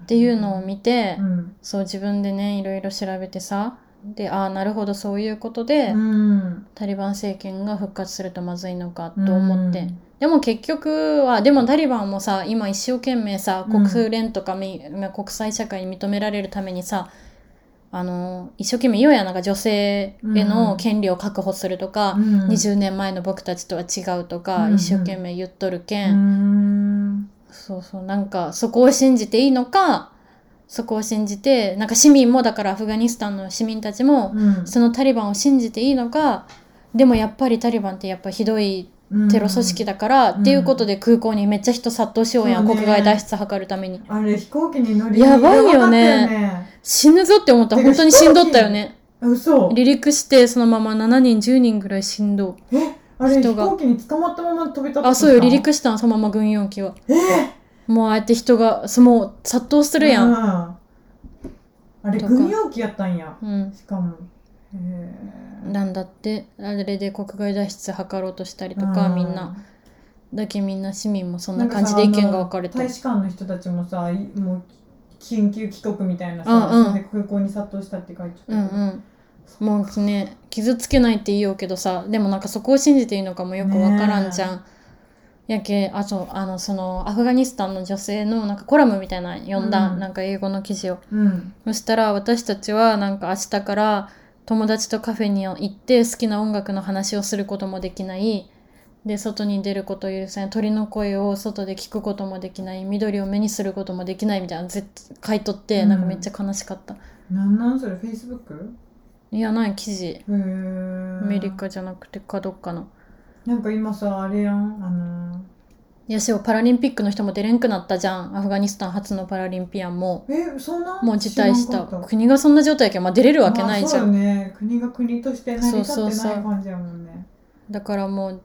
[SPEAKER 2] っていうのを見て、
[SPEAKER 3] うん
[SPEAKER 2] そう自分でねいろいろ調べてさでああなるほどそういうことで、
[SPEAKER 3] うん。
[SPEAKER 2] タリバン政権が復活するとまずいのかと思って、
[SPEAKER 3] うん。
[SPEAKER 2] でも結局はでもタリバンもさ今一生懸命さ
[SPEAKER 3] うん。
[SPEAKER 2] 国連とかみ、まあ国際社会に認められるためにさあの一生懸命言うやんなんか女性への権利を確保するとか、
[SPEAKER 3] うん。
[SPEAKER 2] 20年前の僕たちとは違うとか、
[SPEAKER 3] うん。
[SPEAKER 2] 一生懸命言っとるけ、
[SPEAKER 3] うんん。
[SPEAKER 2] そうそうなんかそこを信じていいのかそこを信じてなんか市民もだからアフガニスタンの市民たちも、
[SPEAKER 3] うん。
[SPEAKER 2] そのタリバンを信じていいのかでもやっぱりタリバンってやっぱひどいテロ組織だから、
[SPEAKER 3] うん。
[SPEAKER 2] っていうことで空港にめっちゃ人殺到しようやん、
[SPEAKER 3] ね。
[SPEAKER 2] 国外脱出図るために。
[SPEAKER 3] あれ飛行機に乗り
[SPEAKER 2] やばいよね。
[SPEAKER 3] ね。
[SPEAKER 2] 死ぬぞって思った。本当に死んどったよね。
[SPEAKER 3] 嘘。
[SPEAKER 2] 離陸してそのまま7人10人ぐらい死んど
[SPEAKER 3] えあれ飛
[SPEAKER 2] 人が。
[SPEAKER 3] 行機に捕まったまま飛び立った
[SPEAKER 2] あそうよ離陸したんそのまま軍用機は。
[SPEAKER 3] え？
[SPEAKER 2] もうああやって人がそもう殺到するやん、
[SPEAKER 3] うん。あれ軍用機やったんや。
[SPEAKER 2] うん、
[SPEAKER 3] しかも。へえ
[SPEAKER 2] なんだって。あれで国外脱出図ろうとしたりとかみんな。だけみんな市民もそんな感じで意見が分かれて。
[SPEAKER 3] 大使館の人たちもさいもう緊急帰国みたいなさ、
[SPEAKER 2] うんうん。
[SPEAKER 3] 空港に殺到したって書いて。た
[SPEAKER 2] うんうん。もうね傷つけないって言おうけどさでもなんかそこを信じていいのかもよくわからんじゃん。やけあとあのそのアフガニスタンの女性のなんかコラムみたいなの読んだ、
[SPEAKER 3] うん。
[SPEAKER 2] なんか英語の記事を。
[SPEAKER 3] うん。
[SPEAKER 2] そしたら私たちはなんか明日から友達とカフェに行って好きな音楽の話をすることもできない。で外に出ることを許さない。鳥の声を外で聞くこともできない。緑を目にすることもできない。みたいなの絶書いとって、
[SPEAKER 3] うん。
[SPEAKER 2] なんかめっちゃ悲しかった。
[SPEAKER 3] なんなんそれ？フェイスブック
[SPEAKER 2] いやない記事。アメリカじゃなくてかどっかの。
[SPEAKER 3] なんか今さあれやん。あの
[SPEAKER 2] いやしパラリンピックの人も出れんくなったじゃん。アフガニスタン初のパラリンピアンも。
[SPEAKER 3] えそんな
[SPEAKER 2] もう辞退した。国がそんな状態やけど、まあ、出れるわけないじゃん、
[SPEAKER 3] まあそうよね。国が国として成り立って
[SPEAKER 2] そうそうそう
[SPEAKER 3] ない感じやもんね。
[SPEAKER 2] だからもう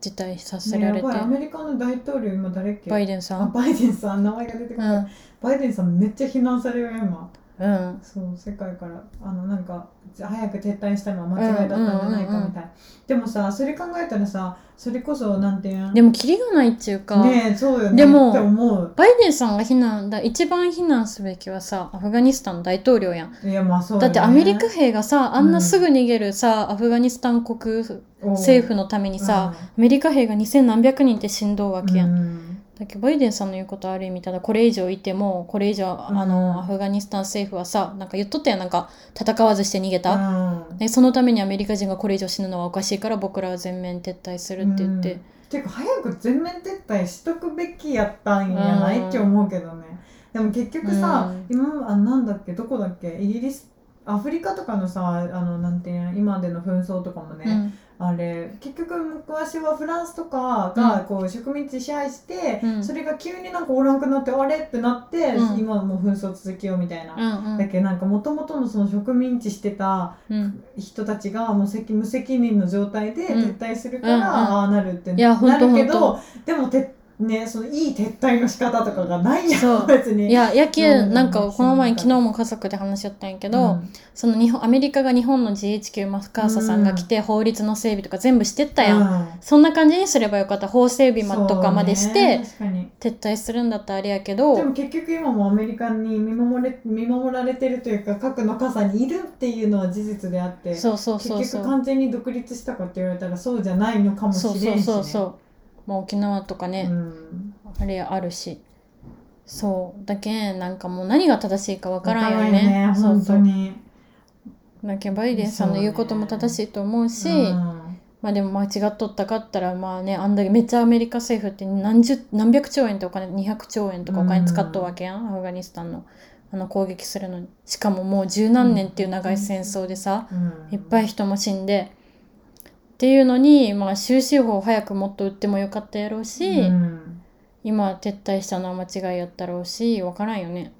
[SPEAKER 2] 辞退させられて、
[SPEAKER 3] ねアメリカの大統領今誰っけ？
[SPEAKER 2] バイデンさん。
[SPEAKER 3] あバイデンさん。名前が出てこない、
[SPEAKER 2] うん。
[SPEAKER 3] バイデンさんめっちゃ非難されるよ今
[SPEAKER 2] うん。
[SPEAKER 3] そう世界からあのなんか早く撤退したのは間違いだったんじゃないかみたい。な、でもさそれ考えたらさそれこそなんていうん
[SPEAKER 2] でもキリがないっていうか、
[SPEAKER 3] ねえそうよね
[SPEAKER 2] でもバイデンさんが非難だ一番非難すべきはさアフガニスタンの大統領やん。
[SPEAKER 3] いやまあそうよね。
[SPEAKER 2] だってアメリカ兵がさあんなすぐ逃げるさ、アフガニスタン国政府のためにさ、アメリカ兵が2000何百人って死んどうわけやん、
[SPEAKER 3] うん
[SPEAKER 2] だけどバイデンさんの言うことある意味ただこれ以上いてもこれ以上あ
[SPEAKER 3] うん。
[SPEAKER 2] のアフガニスタン政府はさなんか言っとったやんなんか戦わずして逃げた、
[SPEAKER 3] うん。
[SPEAKER 2] でそのためにアメリカ人がこれ以上死ぬのはおかしいから僕らは全面撤退するって言って、
[SPEAKER 3] ていうか早く全面撤退しとくべきやったんやない、
[SPEAKER 2] うん
[SPEAKER 3] って思うけどね。でも結局さ、
[SPEAKER 2] うん。
[SPEAKER 3] 今あなんだっけどこだっけイギリスアフリカとかのさあのなんていうの今での紛争とかもね、
[SPEAKER 2] うん
[SPEAKER 3] あれ結局昔はフランスとかがこう植民地支配して、
[SPEAKER 2] うん。
[SPEAKER 3] それが急になんかおらんくなってあれ？ってなって、
[SPEAKER 2] うん。
[SPEAKER 3] 今はもう紛争続きようみたいな。
[SPEAKER 2] うん
[SPEAKER 3] だけどなんかもともとのその植民地してた
[SPEAKER 2] うん。
[SPEAKER 3] 人たちがもう責無責任の状態で
[SPEAKER 2] うん。
[SPEAKER 3] 撤退するから、
[SPEAKER 2] うんうん。
[SPEAKER 3] ああなるってなるけどでもてねそのいい撤退の仕方とかがないや
[SPEAKER 2] そう。ん
[SPEAKER 3] 別に。
[SPEAKER 2] いややけ
[SPEAKER 3] うん
[SPEAKER 2] なんかこの前
[SPEAKER 3] うん
[SPEAKER 2] 昨日も家族で話し合ったんやけど、
[SPEAKER 3] うん。
[SPEAKER 2] その日本アメリカが日本の GHQ マスカーサさんが来て、法律の整備とか全部してったやん、
[SPEAKER 3] うん。
[SPEAKER 2] そんな感じにすればよかった。法整備まとかまでし
[SPEAKER 3] そう
[SPEAKER 2] て、撤退するんだったらあれやけど。
[SPEAKER 3] でも結局今もアメリカに見守れ見守られてるというか核の傘にいるっていうのは事実であって
[SPEAKER 2] そうそうそう
[SPEAKER 3] 結局
[SPEAKER 2] そう
[SPEAKER 3] 完全に独立したかって言われたらそうじゃないのかもし
[SPEAKER 2] そうそう
[SPEAKER 3] れんし、ね、
[SPEAKER 2] そうそうまあ沖縄とかね、
[SPEAKER 3] うん。
[SPEAKER 2] あれあるし。そう。だけんなんかもう何が正しいかわからんよ
[SPEAKER 3] わ
[SPEAKER 2] ね
[SPEAKER 3] からん本
[SPEAKER 2] そうそう。
[SPEAKER 3] 当に。
[SPEAKER 2] だけんバイデンさんの言うことも正しいと思うし
[SPEAKER 3] うん。
[SPEAKER 2] まあでも間違っとったかったらまあねあんだけめっちゃアメリカ政府って何十何百兆円ってお金200兆円とかお金使っとるわけやん、アフガニスタンの。あの攻撃するのに。しかももう十何年っていう長い戦争でさ、
[SPEAKER 3] うん。
[SPEAKER 2] いっぱい人も死んでっていうのにまあ終止符を早くもっと打ってもよかったやろうし、
[SPEAKER 3] うん。
[SPEAKER 2] 今撤退したのは間違いやったろうし分からんよね。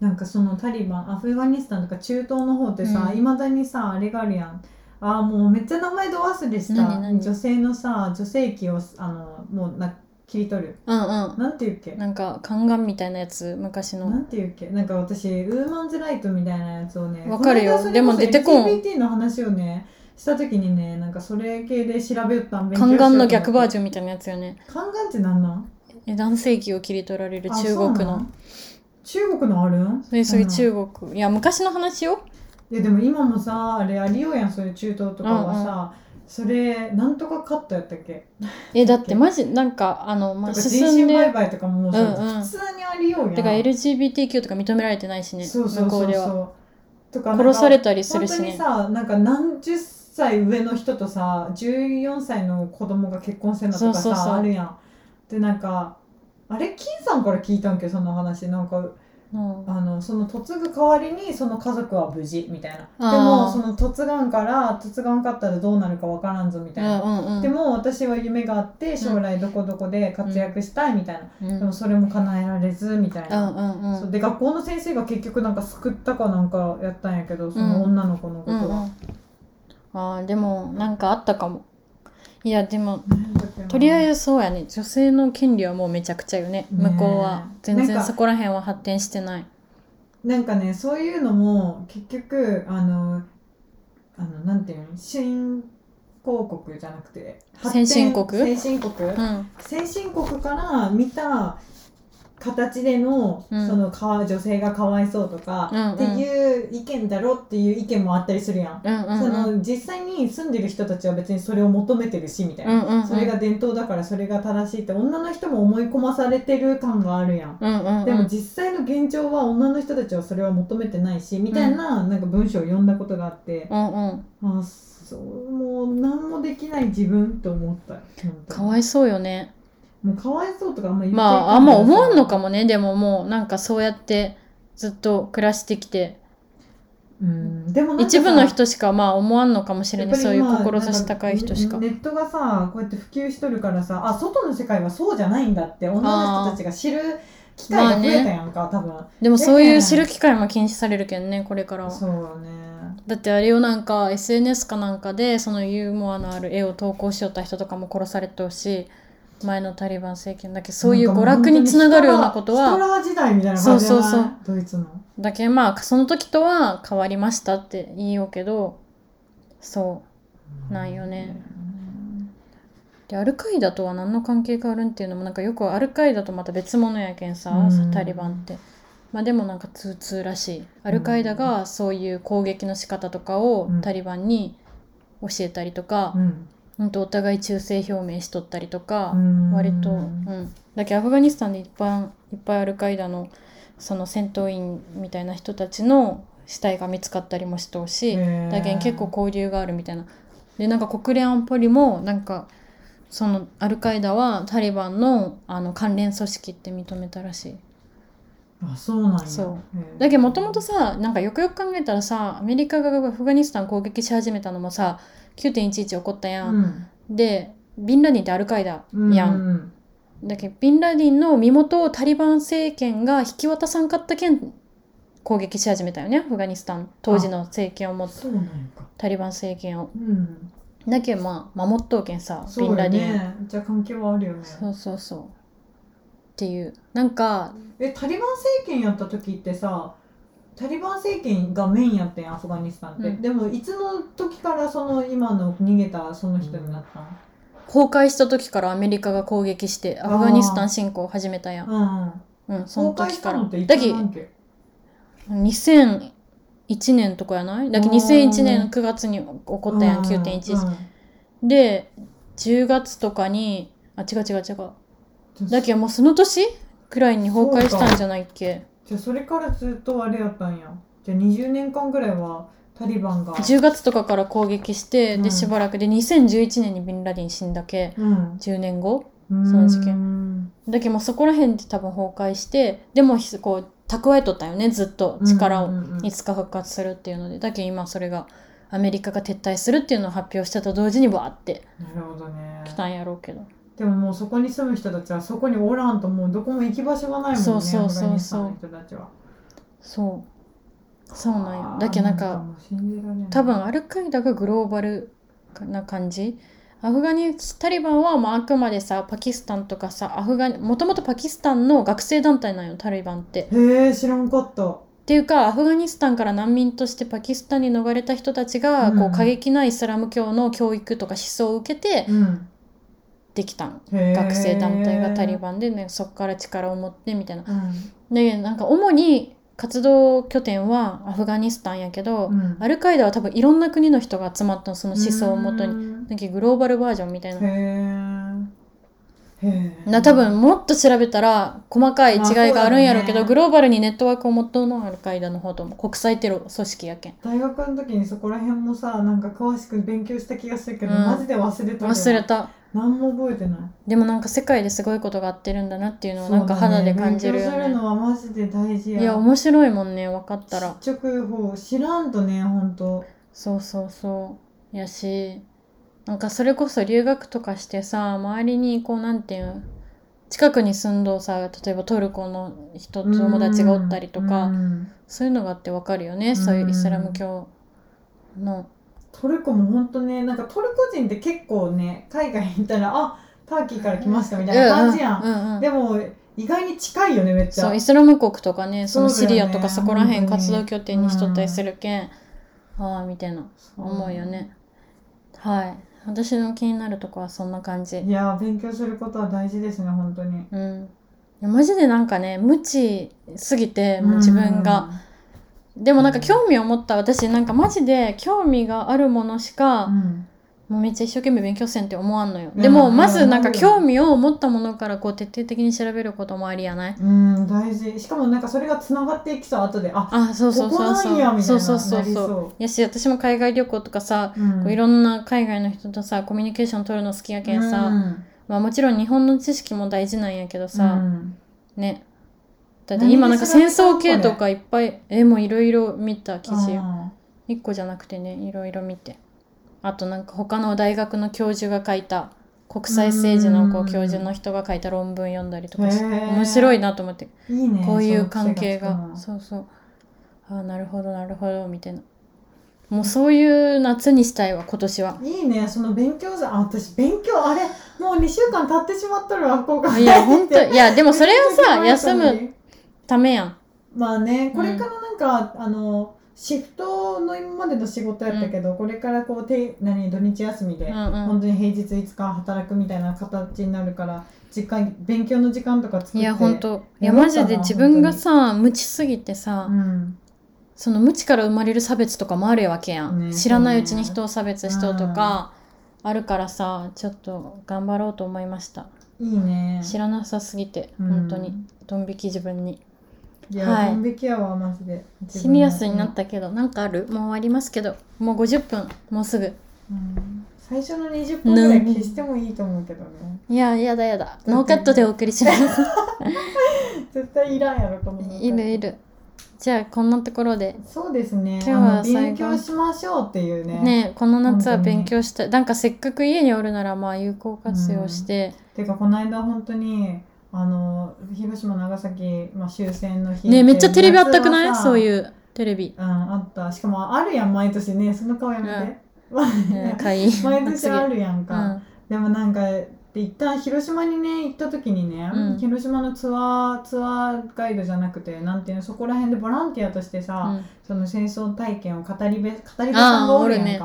[SPEAKER 3] なんかそのタリバンアフガニスタンとか中東の方ってさ
[SPEAKER 2] うん。
[SPEAKER 3] いま、未だにさあれがあるやん。あーもうめっちゃ名前ど忘れした。女性のさ女性器をあのもうな切り取る。
[SPEAKER 2] うんうん。
[SPEAKER 3] なんていうっけ？
[SPEAKER 2] なんか宦官みたいなやつ昔の。
[SPEAKER 3] なんていうっけ？なんか私ウーマンズライトみたいなやつをね
[SPEAKER 2] わかるよ。でも出てこん。
[SPEAKER 3] LGBT の話をねした時にねなんかそれ系で調べよったん勉
[SPEAKER 2] 宦官の逆バー
[SPEAKER 3] ジ
[SPEAKER 2] ジョンみたいなやつよね。
[SPEAKER 3] 宦官ってなんなん？
[SPEAKER 2] え男性器を切り取られる
[SPEAKER 3] あ
[SPEAKER 2] 中国
[SPEAKER 3] そうな
[SPEAKER 2] の？
[SPEAKER 3] ん中国のある？ん
[SPEAKER 2] それそういう
[SPEAKER 3] うん
[SPEAKER 2] 中国。いや昔の話よ。
[SPEAKER 3] いやでも今もさあれありようやん。そういう中東とかはさ、それなんとかカットやったっけ？
[SPEAKER 2] えだってマジなんかあの、まあ、
[SPEAKER 3] とか
[SPEAKER 2] 進ん
[SPEAKER 3] 人身売
[SPEAKER 2] で
[SPEAKER 3] 買とかももうさ、
[SPEAKER 2] うんうん。
[SPEAKER 3] 普通にありようやん。
[SPEAKER 2] てか LGBTQ とか認められてないしね
[SPEAKER 3] そうそう
[SPEAKER 2] 向こでは
[SPEAKER 3] そううそうとかなんか
[SPEAKER 2] 殺されたりするし
[SPEAKER 3] 本当に
[SPEAKER 2] ね
[SPEAKER 3] さなんか何十歳上の人とさ14歳の子供が結婚してんだとかさ
[SPEAKER 2] そうそうそう。
[SPEAKER 3] あるやん。でなんかあれ金さんから聞いたんけその話。なんか
[SPEAKER 2] うん。
[SPEAKER 3] あのその嫁ぐ代わりにその家族は無事みたいな。でもその嫁がんから嫁がんかったらどうなるかわからんぞみたいな、
[SPEAKER 2] うんうんうん。
[SPEAKER 3] でも私は夢があって将来どこどこで活躍したいみたいな、
[SPEAKER 2] うん。
[SPEAKER 3] でもそれも叶えられずみたいな、
[SPEAKER 2] うんうんうん。
[SPEAKER 3] そうで学校の先生が結局なんか救ったかなんかやったんやけどその女の子のこと
[SPEAKER 2] うんうん
[SPEAKER 3] は、
[SPEAKER 2] あーでもなんかあったかも。いやでもとりあえずそうやね。女性の権利はもうめちゃくちゃよね。
[SPEAKER 3] ね
[SPEAKER 2] 向こうは全然そこら辺は発展してない。
[SPEAKER 3] なんかねそういうのも結局あのあのなんていうの？新興国じゃなくて。
[SPEAKER 2] 先進国？
[SPEAKER 3] 先進国、
[SPEAKER 2] うん。
[SPEAKER 3] 先進国から見た形での,、
[SPEAKER 2] うん。
[SPEAKER 3] そのか女性がかわいそうとか、っていう意見だろっていう意見もあったりするやん。そ
[SPEAKER 2] うん
[SPEAKER 3] の実際に住んでる人たちは別にそれを求めてるしみたいな、それが伝統だからそれが正しいって女の人も思い込まされてる感があるやん。でも実際の現状は女の人たちはそれは求めてないしみたいな,、なんか文章を読んだことがあって、
[SPEAKER 2] うんうん。
[SPEAKER 3] あそうもう何もできない自分と思った
[SPEAKER 2] かわいそうよね
[SPEAKER 3] もうかわいそうとかあんま言っち
[SPEAKER 2] ま
[SPEAKER 3] ゃいか
[SPEAKER 2] ああんま思わんのか
[SPEAKER 3] も、
[SPEAKER 2] もね。でももうなんかそうやってずっと暮らしてきて。
[SPEAKER 3] うん、でもなんかさ
[SPEAKER 2] 一部の人しかまあ思わんのかもしれない。そういう志高い人しか。
[SPEAKER 3] ネネットがさこうやって普及しとるからさあ外の世界はそうじゃないんだって女の人たちが知る機会が増えたやんか、多分。
[SPEAKER 2] でもそういう知る機会も禁止されるけんねこれからは。
[SPEAKER 3] そうよね。
[SPEAKER 2] だってあれをなんか SNS かなんかでそのユーモアのある絵を投稿しよった人とかも殺されてほしい前のタリバン政権だけそういう娯楽につながるようなことは
[SPEAKER 3] ラー時代みたいな感じじゃない
[SPEAKER 2] そうそうそう。
[SPEAKER 3] ドイツの。
[SPEAKER 2] だけまあその時とは変わりましたって言いようけどそうなんよね。でアルカイダとは何の関係があるんっていうのもなんかよくアルカイダとまた別物やけんさ、
[SPEAKER 3] うん。
[SPEAKER 2] タリバンって。まあでもなんか通通らしい。アルカイダがそういう攻撃の仕方とかを
[SPEAKER 3] うん。
[SPEAKER 2] タリバンに教えたりとか
[SPEAKER 3] う、ん
[SPEAKER 2] ほんとお互い忠誠表明しとったりとか、
[SPEAKER 3] うん。
[SPEAKER 2] 割と、うん、だけどアフガニスタンでいっぱいいっぱいアルカイダのその戦闘員みたいな人たちの死体が見つかったりもしとうし、だけど結構交流があるみたいな。でなんか国連安保理もなんかそのアルカイダはタリバンのあの関連組織って認めたらしい。
[SPEAKER 3] あそうなんや。
[SPEAKER 2] そう。だけどもともとさなんかよくよく考えたらさアメリカがアフガニスタン攻撃し始めたのもさ9.11起こったやん、
[SPEAKER 3] うん。
[SPEAKER 2] でビンラディンってアルカイダ
[SPEAKER 3] うん
[SPEAKER 2] やん、
[SPEAKER 3] うん。
[SPEAKER 2] だけどビンラディンの身元をタリバン政権が引き渡さんかったけん攻撃し始めたよね。アフガニスタン。当時の政権を持っ
[SPEAKER 3] そうなんや。か
[SPEAKER 2] タリバン政権を。
[SPEAKER 3] うん。
[SPEAKER 2] だけどまあ守っとうけんさビンラディン。
[SPEAKER 3] じゃあ関係はあるよね。
[SPEAKER 2] そうそうそう。っていう。なんか
[SPEAKER 3] えタリバン政権やった時ってさタリバン政権がメインやってんアフガニスタンって、
[SPEAKER 2] うん。
[SPEAKER 3] でもいつの時からその今の逃げたその人になったん
[SPEAKER 2] 崩壊した時からアメリカが攻撃してアフガニスタン侵攻を始めたやん。
[SPEAKER 3] うん
[SPEAKER 2] うん。その時から。だけ
[SPEAKER 3] なんけ
[SPEAKER 2] ？2001年とかやない？だけど
[SPEAKER 3] あー
[SPEAKER 2] 2001年9月に起こったやん
[SPEAKER 3] うん
[SPEAKER 2] 9.11で10月とかにあ違う違う違う。
[SPEAKER 3] うん。
[SPEAKER 2] だけどもうその年くらいに崩壊したんじゃないっけ？
[SPEAKER 3] じゃあそれからずっとあれやったんや。じゃあ20年間ぐらいはタリバンが
[SPEAKER 2] 10月とかから攻撃して、
[SPEAKER 3] うん。
[SPEAKER 2] でしばらくで2011年にビンラディン死んだけ
[SPEAKER 3] うん。
[SPEAKER 2] 10年後？
[SPEAKER 3] そ
[SPEAKER 2] の事
[SPEAKER 3] 件。
[SPEAKER 2] だけどもうそこら辺で多分崩壊してでもひこう蓄えとったよねずっと。力を、いつか復活するっていうので。だけど今それがアメリカが撤退するっていうのを発表したと同時にわーって
[SPEAKER 3] なるほどね。
[SPEAKER 2] 来たんやろうけど
[SPEAKER 3] でももうそこに住む人たちはそこにおらんともうどこも行き場所がないもんね
[SPEAKER 2] そうそうそうそう。
[SPEAKER 3] アフガニスタンの人たちは。
[SPEAKER 2] そう。そうなんよ。だけどなんか多分アルカイダがグローバルな感じ。アフガニスタリバンはまああくまでさパキスタンとかさアフガニもともとパキスタンの学生団体なんよタリバンって。
[SPEAKER 3] へえ知らんかった。
[SPEAKER 2] っていうかアフガニスタンから難民としてパキスタンに逃れた人たちが、こ
[SPEAKER 3] う
[SPEAKER 2] うん。過激なイスラム教の教育とか思想を受けて
[SPEAKER 3] うん
[SPEAKER 2] できたん、
[SPEAKER 3] へー
[SPEAKER 2] 学生団体がタリバンで、ね、そこから力を持ってみたいな。
[SPEAKER 3] うん
[SPEAKER 2] でなんか主に活動拠点はアフガニスタンやけど、
[SPEAKER 3] うん
[SPEAKER 2] アルカイダは多分いろんな国の人が集まったのその思想をもとに。
[SPEAKER 3] に
[SPEAKER 2] なんかグローバルバージョンみたいな。な多分もっと調べたら細かい違いがあるんやろうけど、
[SPEAKER 3] まあね
[SPEAKER 2] グローバルにネットワークを持っとうのはアルカイダの方とも国際テロ組織やけん。
[SPEAKER 3] 大学の時にそこら辺もさなんか詳しく勉強した気がするけど、
[SPEAKER 2] うん。
[SPEAKER 3] マジで忘れた
[SPEAKER 2] 忘れた。
[SPEAKER 3] 何も覚えてない。
[SPEAKER 2] でもなんか世界ですごいことがあってるんだなっていうのをなんか肌で感じるよね。
[SPEAKER 3] そうだ勉強するのはマジで大事や。
[SPEAKER 2] いや面白いもんね分かったら。
[SPEAKER 3] 直方知らんとねほんと。
[SPEAKER 2] そうそうそう。やしなんかそれこそ留学とかしてさ周りにこうなんていうん近くに住んどうさ例えばトルコの人友達がおったりとか、
[SPEAKER 3] うん。
[SPEAKER 2] そういうのがあって分かるよね、そういうイスラム教の。
[SPEAKER 3] トルコもほんとねなんかトルコ人って結構ね海外行ったらあターキーから来ましたみたいな感じやん、
[SPEAKER 2] うんうんうん。
[SPEAKER 3] でも意外に近いよねめっちゃ。
[SPEAKER 2] そうイスラム国とかねそのシリアとかそこら辺
[SPEAKER 3] 本当に。
[SPEAKER 2] 活動拠点にしとったりするけん、ああみたいな。思うよね、はい私の気になるとこはそんな感じ。
[SPEAKER 3] いや勉強することは大事ですね本当に。
[SPEAKER 2] うん。いやマジでなんかね無知すぎてもう自分が、でもなんか興味を持った私なんかマジで興興味があるものしか、
[SPEAKER 3] うん
[SPEAKER 2] もうめっちゃ一生懸命勉強せんって思わんのよ、
[SPEAKER 3] うん。
[SPEAKER 2] でもまずなんか
[SPEAKER 3] うん。
[SPEAKER 2] 興味を持ったものからこう徹底的に調べることもありやない？
[SPEAKER 3] うん大事。しかもなんかそれがつながっていきそう後であ
[SPEAKER 2] あそうそう
[SPEAKER 3] ここ
[SPEAKER 2] そう。
[SPEAKER 3] なんやみたいな
[SPEAKER 2] そうそうそう
[SPEAKER 3] なり
[SPEAKER 2] そう。
[SPEAKER 3] そ
[SPEAKER 2] やし私も海外旅行とかさ、こういろんな海外の人とさコミュニケーション取るの好きやけんさ、
[SPEAKER 3] うん。
[SPEAKER 2] まあ、もちろん日本の知識も大事なんやけどさ、
[SPEAKER 3] うん。
[SPEAKER 2] ね。だって今なんか戦争系とかいっぱいえもういろいろ見た記事よ。
[SPEAKER 3] あ
[SPEAKER 2] 1個じゃなくてねいろいろ見てあとなんか他の大学の教授が書いた国際政治のこ
[SPEAKER 3] う
[SPEAKER 2] うん。教授の人が書いた論文読んだりとかして面白いなと思って。
[SPEAKER 3] ーいいね。
[SPEAKER 2] こういう関係が。
[SPEAKER 3] そ
[SPEAKER 2] うそうああなるほどなるほどみたいな。もうそういう夏にしたいわ今年は。
[SPEAKER 3] いいね。その勉強さあ私勉強あれもう2週間経ってしまっとるわ福岡
[SPEAKER 2] いや本当いやでもそれをさ [laughs] 休むためやん。
[SPEAKER 3] まあねこれからなんか、あのシフトの今までの仕事やったけど、これからこうて何土日休みで、
[SPEAKER 2] うんうん。
[SPEAKER 3] 本当に平日5日働くみたいな形になるから時間勉強の時間とか作って。
[SPEAKER 2] いや本当。いやマジで自分がさ無知すぎてさ、
[SPEAKER 3] うん。
[SPEAKER 2] その無知から生まれる差別とかもあるわけやん、
[SPEAKER 3] ね
[SPEAKER 2] 知らないうちに人を差別しとうとかあるからさちょっと頑張ろうと思いました。
[SPEAKER 3] いいね。
[SPEAKER 2] 知らなさすぎて
[SPEAKER 3] うん。
[SPEAKER 2] 本当に。ドン引き自分に
[SPEAKER 3] いや、
[SPEAKER 2] はい。
[SPEAKER 3] ドン引きやわマジで。
[SPEAKER 2] シリアスになったけどなんかある？もう終わりますけど。もう50分。もうすぐ。
[SPEAKER 3] うん。最初の20分ぐらい消してもいいと思うけどね。
[SPEAKER 2] いややだやだ。ノーカットでお送りします。[laughs]
[SPEAKER 3] 絶対いらんやろこの
[SPEAKER 2] いるいる。じゃあこんなところで。
[SPEAKER 3] そうですね。
[SPEAKER 2] 今日は
[SPEAKER 3] 勉強しましょうっていうね。
[SPEAKER 2] ねこの夏は勉強したい。なんかせっかく家におるならまあ有効活用して、
[SPEAKER 3] てかこの間本当にあの広島長崎、まあ、終戦の日
[SPEAKER 2] ねめっちゃテレビあったくないそういうテレビ、
[SPEAKER 3] うんあった。しかもあるやん毎年ねその顔やめて、[laughs]
[SPEAKER 2] ね、会議
[SPEAKER 3] 毎年あるやん
[SPEAKER 2] う
[SPEAKER 3] か、
[SPEAKER 2] ん。
[SPEAKER 3] でもなんかで一旦広島にね行った時にね、
[SPEAKER 2] うん。
[SPEAKER 3] 広島のツアーツアーガイドじゃなくてなんていうのそこら辺でボランティアとしてさ、
[SPEAKER 2] うん。
[SPEAKER 3] その戦争体験を語り部語り部さんがおるやんか、で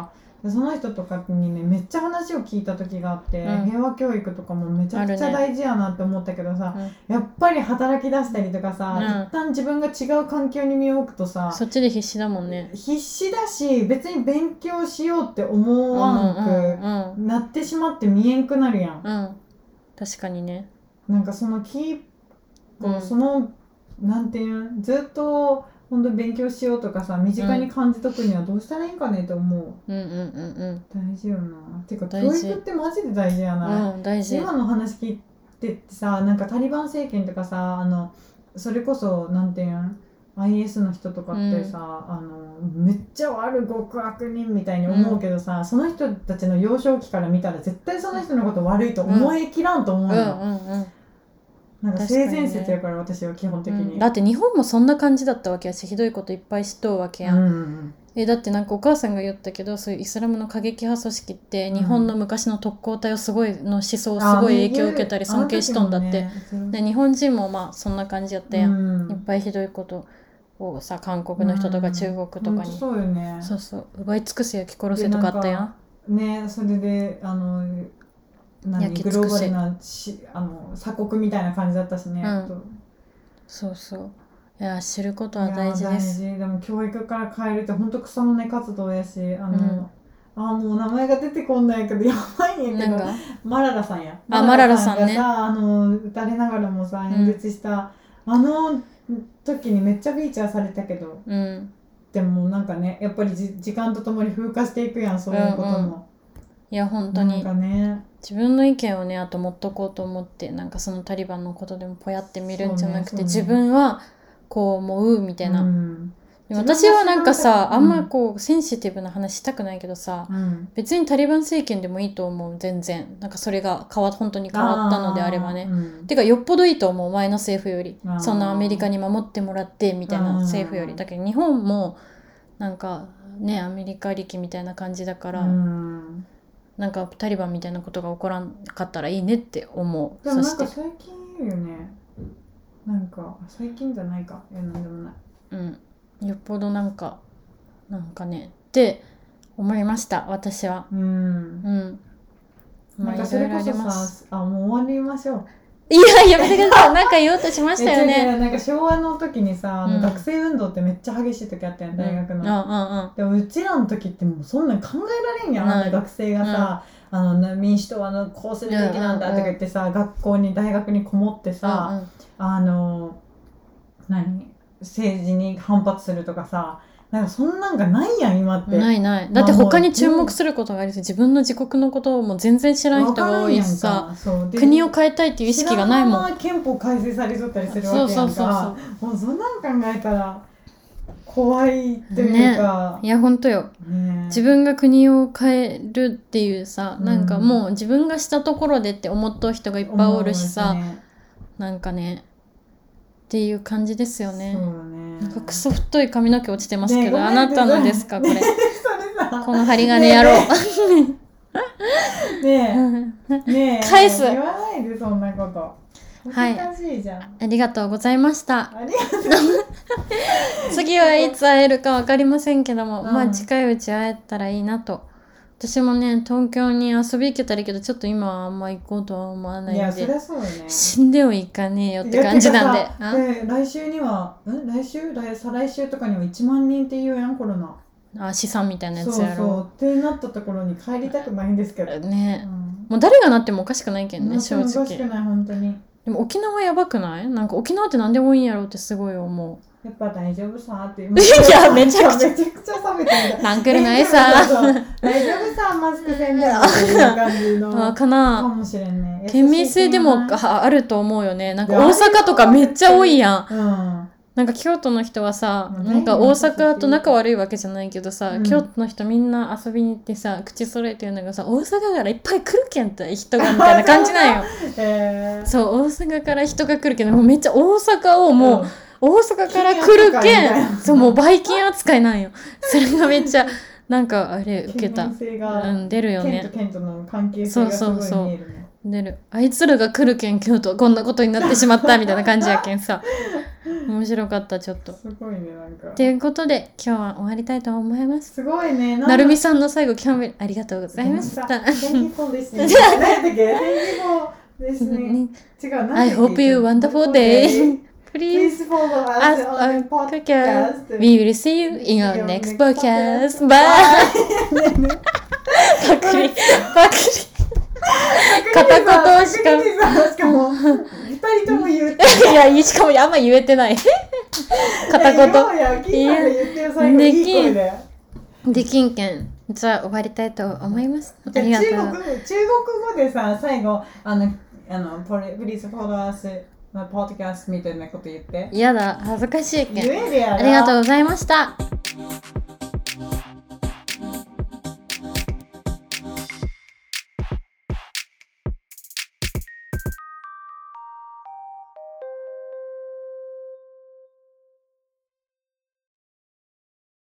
[SPEAKER 3] その人とかにねめっちゃ話を聞いた時があって、
[SPEAKER 2] うん
[SPEAKER 3] 平和教育とかもめちゃくちゃ大事やなって思ったけどさ、
[SPEAKER 2] うん。
[SPEAKER 3] やっぱり働き出したりとかさ、
[SPEAKER 2] うん。
[SPEAKER 3] 一旦自分が違う環境に身を置くとさ
[SPEAKER 2] そっちで必死だもんね。
[SPEAKER 3] 必死だし別に勉強しようって思わんく、なってしまって見えんくなるやん。
[SPEAKER 2] うん、うん、確かにね。
[SPEAKER 3] なんかそのキーう
[SPEAKER 2] ん。
[SPEAKER 3] そのなんていうんずっと本当に勉強しようとかさ身近に感じとくにはどうしたらいいんかねと思う、
[SPEAKER 2] うんうんうん
[SPEAKER 3] 大事よな。てか
[SPEAKER 2] 大事。
[SPEAKER 3] 教育ってマジで大事や
[SPEAKER 2] う
[SPEAKER 3] な、
[SPEAKER 2] んうん大事。
[SPEAKER 3] 今の話聞いてってさなんかタリバン政権とかさあのそれこそなんていうん？IS の人とかってさ、あのめっちゃ悪極悪人みたいに思うけどさ、その人たちの幼少期から見たら絶対その人のこと悪いと思い切らんと思う
[SPEAKER 2] うん
[SPEAKER 3] の、
[SPEAKER 2] うんうん
[SPEAKER 3] なんか性善説やから私は基本的に、
[SPEAKER 2] うん。だって日本もそんな感じだったわけやしひどいこといっぱい知っとうわけやん、
[SPEAKER 3] うんうん
[SPEAKER 2] えだってなんかお母さんが言ったけどそういうイスラムの過激派組織って日本の昔の特攻隊をすごいの思想をすごい影響を受けたり尊敬しとんだって、で日本人もまあそんな感じやったやん、
[SPEAKER 3] うん
[SPEAKER 2] いっぱいひどいことをさ韓国の人とか中国とかに、
[SPEAKER 3] そうよね。
[SPEAKER 2] そうそう。奪い尽くせ焼き殺せとかあったやん。
[SPEAKER 3] ねそれであの何グローバルなしあの鎖国みたいな感じだったしね、
[SPEAKER 2] うん。
[SPEAKER 3] と。
[SPEAKER 2] そうそう。いや知ることは大事です。
[SPEAKER 3] でも教育から変えるって本当草の根活動やしあの、
[SPEAKER 2] うん。
[SPEAKER 3] あもう名前が出てこんないけどやばいんやけど
[SPEAKER 2] なんか？
[SPEAKER 3] マララさんや。
[SPEAKER 2] あマララさんね。
[SPEAKER 3] がさあの撃たれながらもさ
[SPEAKER 2] ん
[SPEAKER 3] 演説した、あの時にめっちゃフィーチャーされたけど
[SPEAKER 2] うん。
[SPEAKER 3] でもなんかねやっぱりじ時間とともに風化していくやんそういうことも、
[SPEAKER 2] いや本当に。
[SPEAKER 3] ね。
[SPEAKER 2] 自分の意見をねあと持っとこうと思ってなんかそのタリバンのことでもぽやって見るんじゃなくて、
[SPEAKER 3] ねね。
[SPEAKER 2] 自分はこう思うみたいな、
[SPEAKER 3] うん。
[SPEAKER 2] で私はなんかさ、
[SPEAKER 3] 自分が知ら。ん
[SPEAKER 2] あんまこうセンシティブな話したくないけどさ、
[SPEAKER 3] うん。
[SPEAKER 2] 別にタリバン政権でもいいと思う全然。なんかそれが変わ本当に変わったのであればね。てかよっぽどいいと思う前の政府より。そんなアメリカに守ってもらってみたいな政府より。だけど日本もなんかねアメリカ力みたいな感じだから、
[SPEAKER 3] うん
[SPEAKER 2] なんかタリバンみたいなことが起こらんかったらいいねって思う。
[SPEAKER 3] でもなんか最近言うよね。なんか最近じゃないか。いやなんでもない。
[SPEAKER 2] うん。よっぽどなんかなんかね。って思いました。私は。
[SPEAKER 3] うん。
[SPEAKER 2] うん。まあ
[SPEAKER 3] それこそ
[SPEAKER 2] いろいろあります。
[SPEAKER 3] さあもう終わりましょう
[SPEAKER 2] いややめてください。なんか言おうとしましたよね。
[SPEAKER 3] なんか昭和の時にさ、あの
[SPEAKER 2] うん。
[SPEAKER 3] 学生運動ってめっちゃ激しい時あったやん大学の、
[SPEAKER 2] うん。うんうん
[SPEAKER 3] でもうちらの時ってもうそんなん考えられんやん、あん。な学生がさ、あのな民主党はあのこうするべきなんだとか言ってさ、学校に大学にこもってさ、あの何？政治に反発するとかさなんかそんなんがないやん今って。
[SPEAKER 2] ないない。だって他に注目することがあるし自分の自国のことをもう全然知らん人が多いしさ。国を変えたいっていう意識がないもん。
[SPEAKER 3] まま憲法改正されとったりするわけやんか。
[SPEAKER 2] そうそうそう
[SPEAKER 3] もうそんなん考えたら怖いというか、
[SPEAKER 2] いやほんとよ。
[SPEAKER 3] ね。
[SPEAKER 2] 自分が国を変えるっていうさ、
[SPEAKER 3] うん。
[SPEAKER 2] なんかもう自分がしたところでって思っとう人がいっぱいおるしさ、
[SPEAKER 3] ね。
[SPEAKER 2] なんかねっていう感じですよね。なんかクソ太い髪の毛落ちてますけど、
[SPEAKER 3] ね
[SPEAKER 2] あなたのですか？これ。
[SPEAKER 3] そ
[SPEAKER 2] この針金野郎。
[SPEAKER 3] ねえ。[laughs] ねえ。
[SPEAKER 2] 返す。
[SPEAKER 3] 言わないでそんなこと。
[SPEAKER 2] はい。
[SPEAKER 3] 恥ずかしいじゃん、
[SPEAKER 2] ありがとうございました。
[SPEAKER 3] ありがとう [laughs]
[SPEAKER 2] 次はいつ会えるかわかりませんけども、
[SPEAKER 3] うん。
[SPEAKER 2] まあ近いうち会えたらいいなと。私もね、東京に遊び行けたらいいけど、ちょっと今はあんま行こうとは思わない
[SPEAKER 3] いや
[SPEAKER 2] ので、
[SPEAKER 3] そりゃそうよね。
[SPEAKER 2] 死んでも行かねえよって感じなんで。
[SPEAKER 3] いやてかさね来週にはん？来週？来再来週とかには1万人って言うやんコロナ。
[SPEAKER 2] あ、資産みたいなや
[SPEAKER 3] そう
[SPEAKER 2] つやろ。
[SPEAKER 3] そうってなったところに帰りたくないんですけど、
[SPEAKER 2] ね。
[SPEAKER 3] うん。
[SPEAKER 2] もう誰がなってもおかしくないけんね、正
[SPEAKER 3] おかしく
[SPEAKER 2] 直。
[SPEAKER 3] ない本当に。
[SPEAKER 2] でも沖縄やばくない？なんか沖縄ってなんで多いんやろうってすごい思
[SPEAKER 3] やっぱ大丈夫さって [laughs] い
[SPEAKER 2] やめちゃくちゃ。
[SPEAKER 3] めちゃくちゃ冷めてる
[SPEAKER 2] う。なんくるないさ。
[SPEAKER 3] 大丈夫さマスクせんでも [laughs] っていう感じの。
[SPEAKER 2] あか
[SPEAKER 3] か
[SPEAKER 2] な。
[SPEAKER 3] もしれんね。
[SPEAKER 2] 県民性でもああると思うよね。なんか大阪とかめっちゃ多いやん。
[SPEAKER 3] うん。
[SPEAKER 2] なんか京都の人はさ、
[SPEAKER 3] うん。
[SPEAKER 2] なんか大阪と仲悪いわけじゃないけどさ、
[SPEAKER 3] うん。
[SPEAKER 2] 京都の人みんな遊びに行ってさ、口揃えてるのがさ、大阪からいっぱい来るけんって人が [laughs] みたいな感じなんよ。
[SPEAKER 3] えー。
[SPEAKER 2] そう、大阪から人が来るけど、もうめっちゃ大阪をもう、
[SPEAKER 3] ん
[SPEAKER 2] 大阪から来るけん、そう、もうバイキン扱いなんよ。[laughs] それがめっちゃ、なんかあれ、受けたうん、出るよねそうそうそう出る。あいつらが来るけん、京都、こんなことになってしまったみたいな感じやけんさ。[laughs] 面白かった、ちょっと。
[SPEAKER 3] すごいねなんか
[SPEAKER 2] ということで、今日は終わりたいと思います。
[SPEAKER 3] すごいね
[SPEAKER 2] なるみさんの最後、キャンベル、ありがとうございました。
[SPEAKER 3] やったっけ Thank you for listening 違う
[SPEAKER 2] I hope you wonderful day. Please
[SPEAKER 3] Please follow us
[SPEAKER 2] as
[SPEAKER 3] on the
[SPEAKER 2] podcast.
[SPEAKER 3] podcast
[SPEAKER 2] We will see you in our next podcast.
[SPEAKER 3] podcast.
[SPEAKER 2] Bye! パクリ、パク片言しか
[SPEAKER 3] 二人とも言うて
[SPEAKER 2] リ。いや、しかもあんま言えてない。片言。
[SPEAKER 3] いや言おうよキーさん
[SPEAKER 2] できんけん。じゃあ終わりたいと思います。ありがと
[SPEAKER 3] じゃあ中国
[SPEAKER 2] う。
[SPEAKER 3] 中国語でさ最後あのあのポッドキャストみたいなこと言って。
[SPEAKER 2] 嫌だ、恥ずかしいけん。ありがとうございました。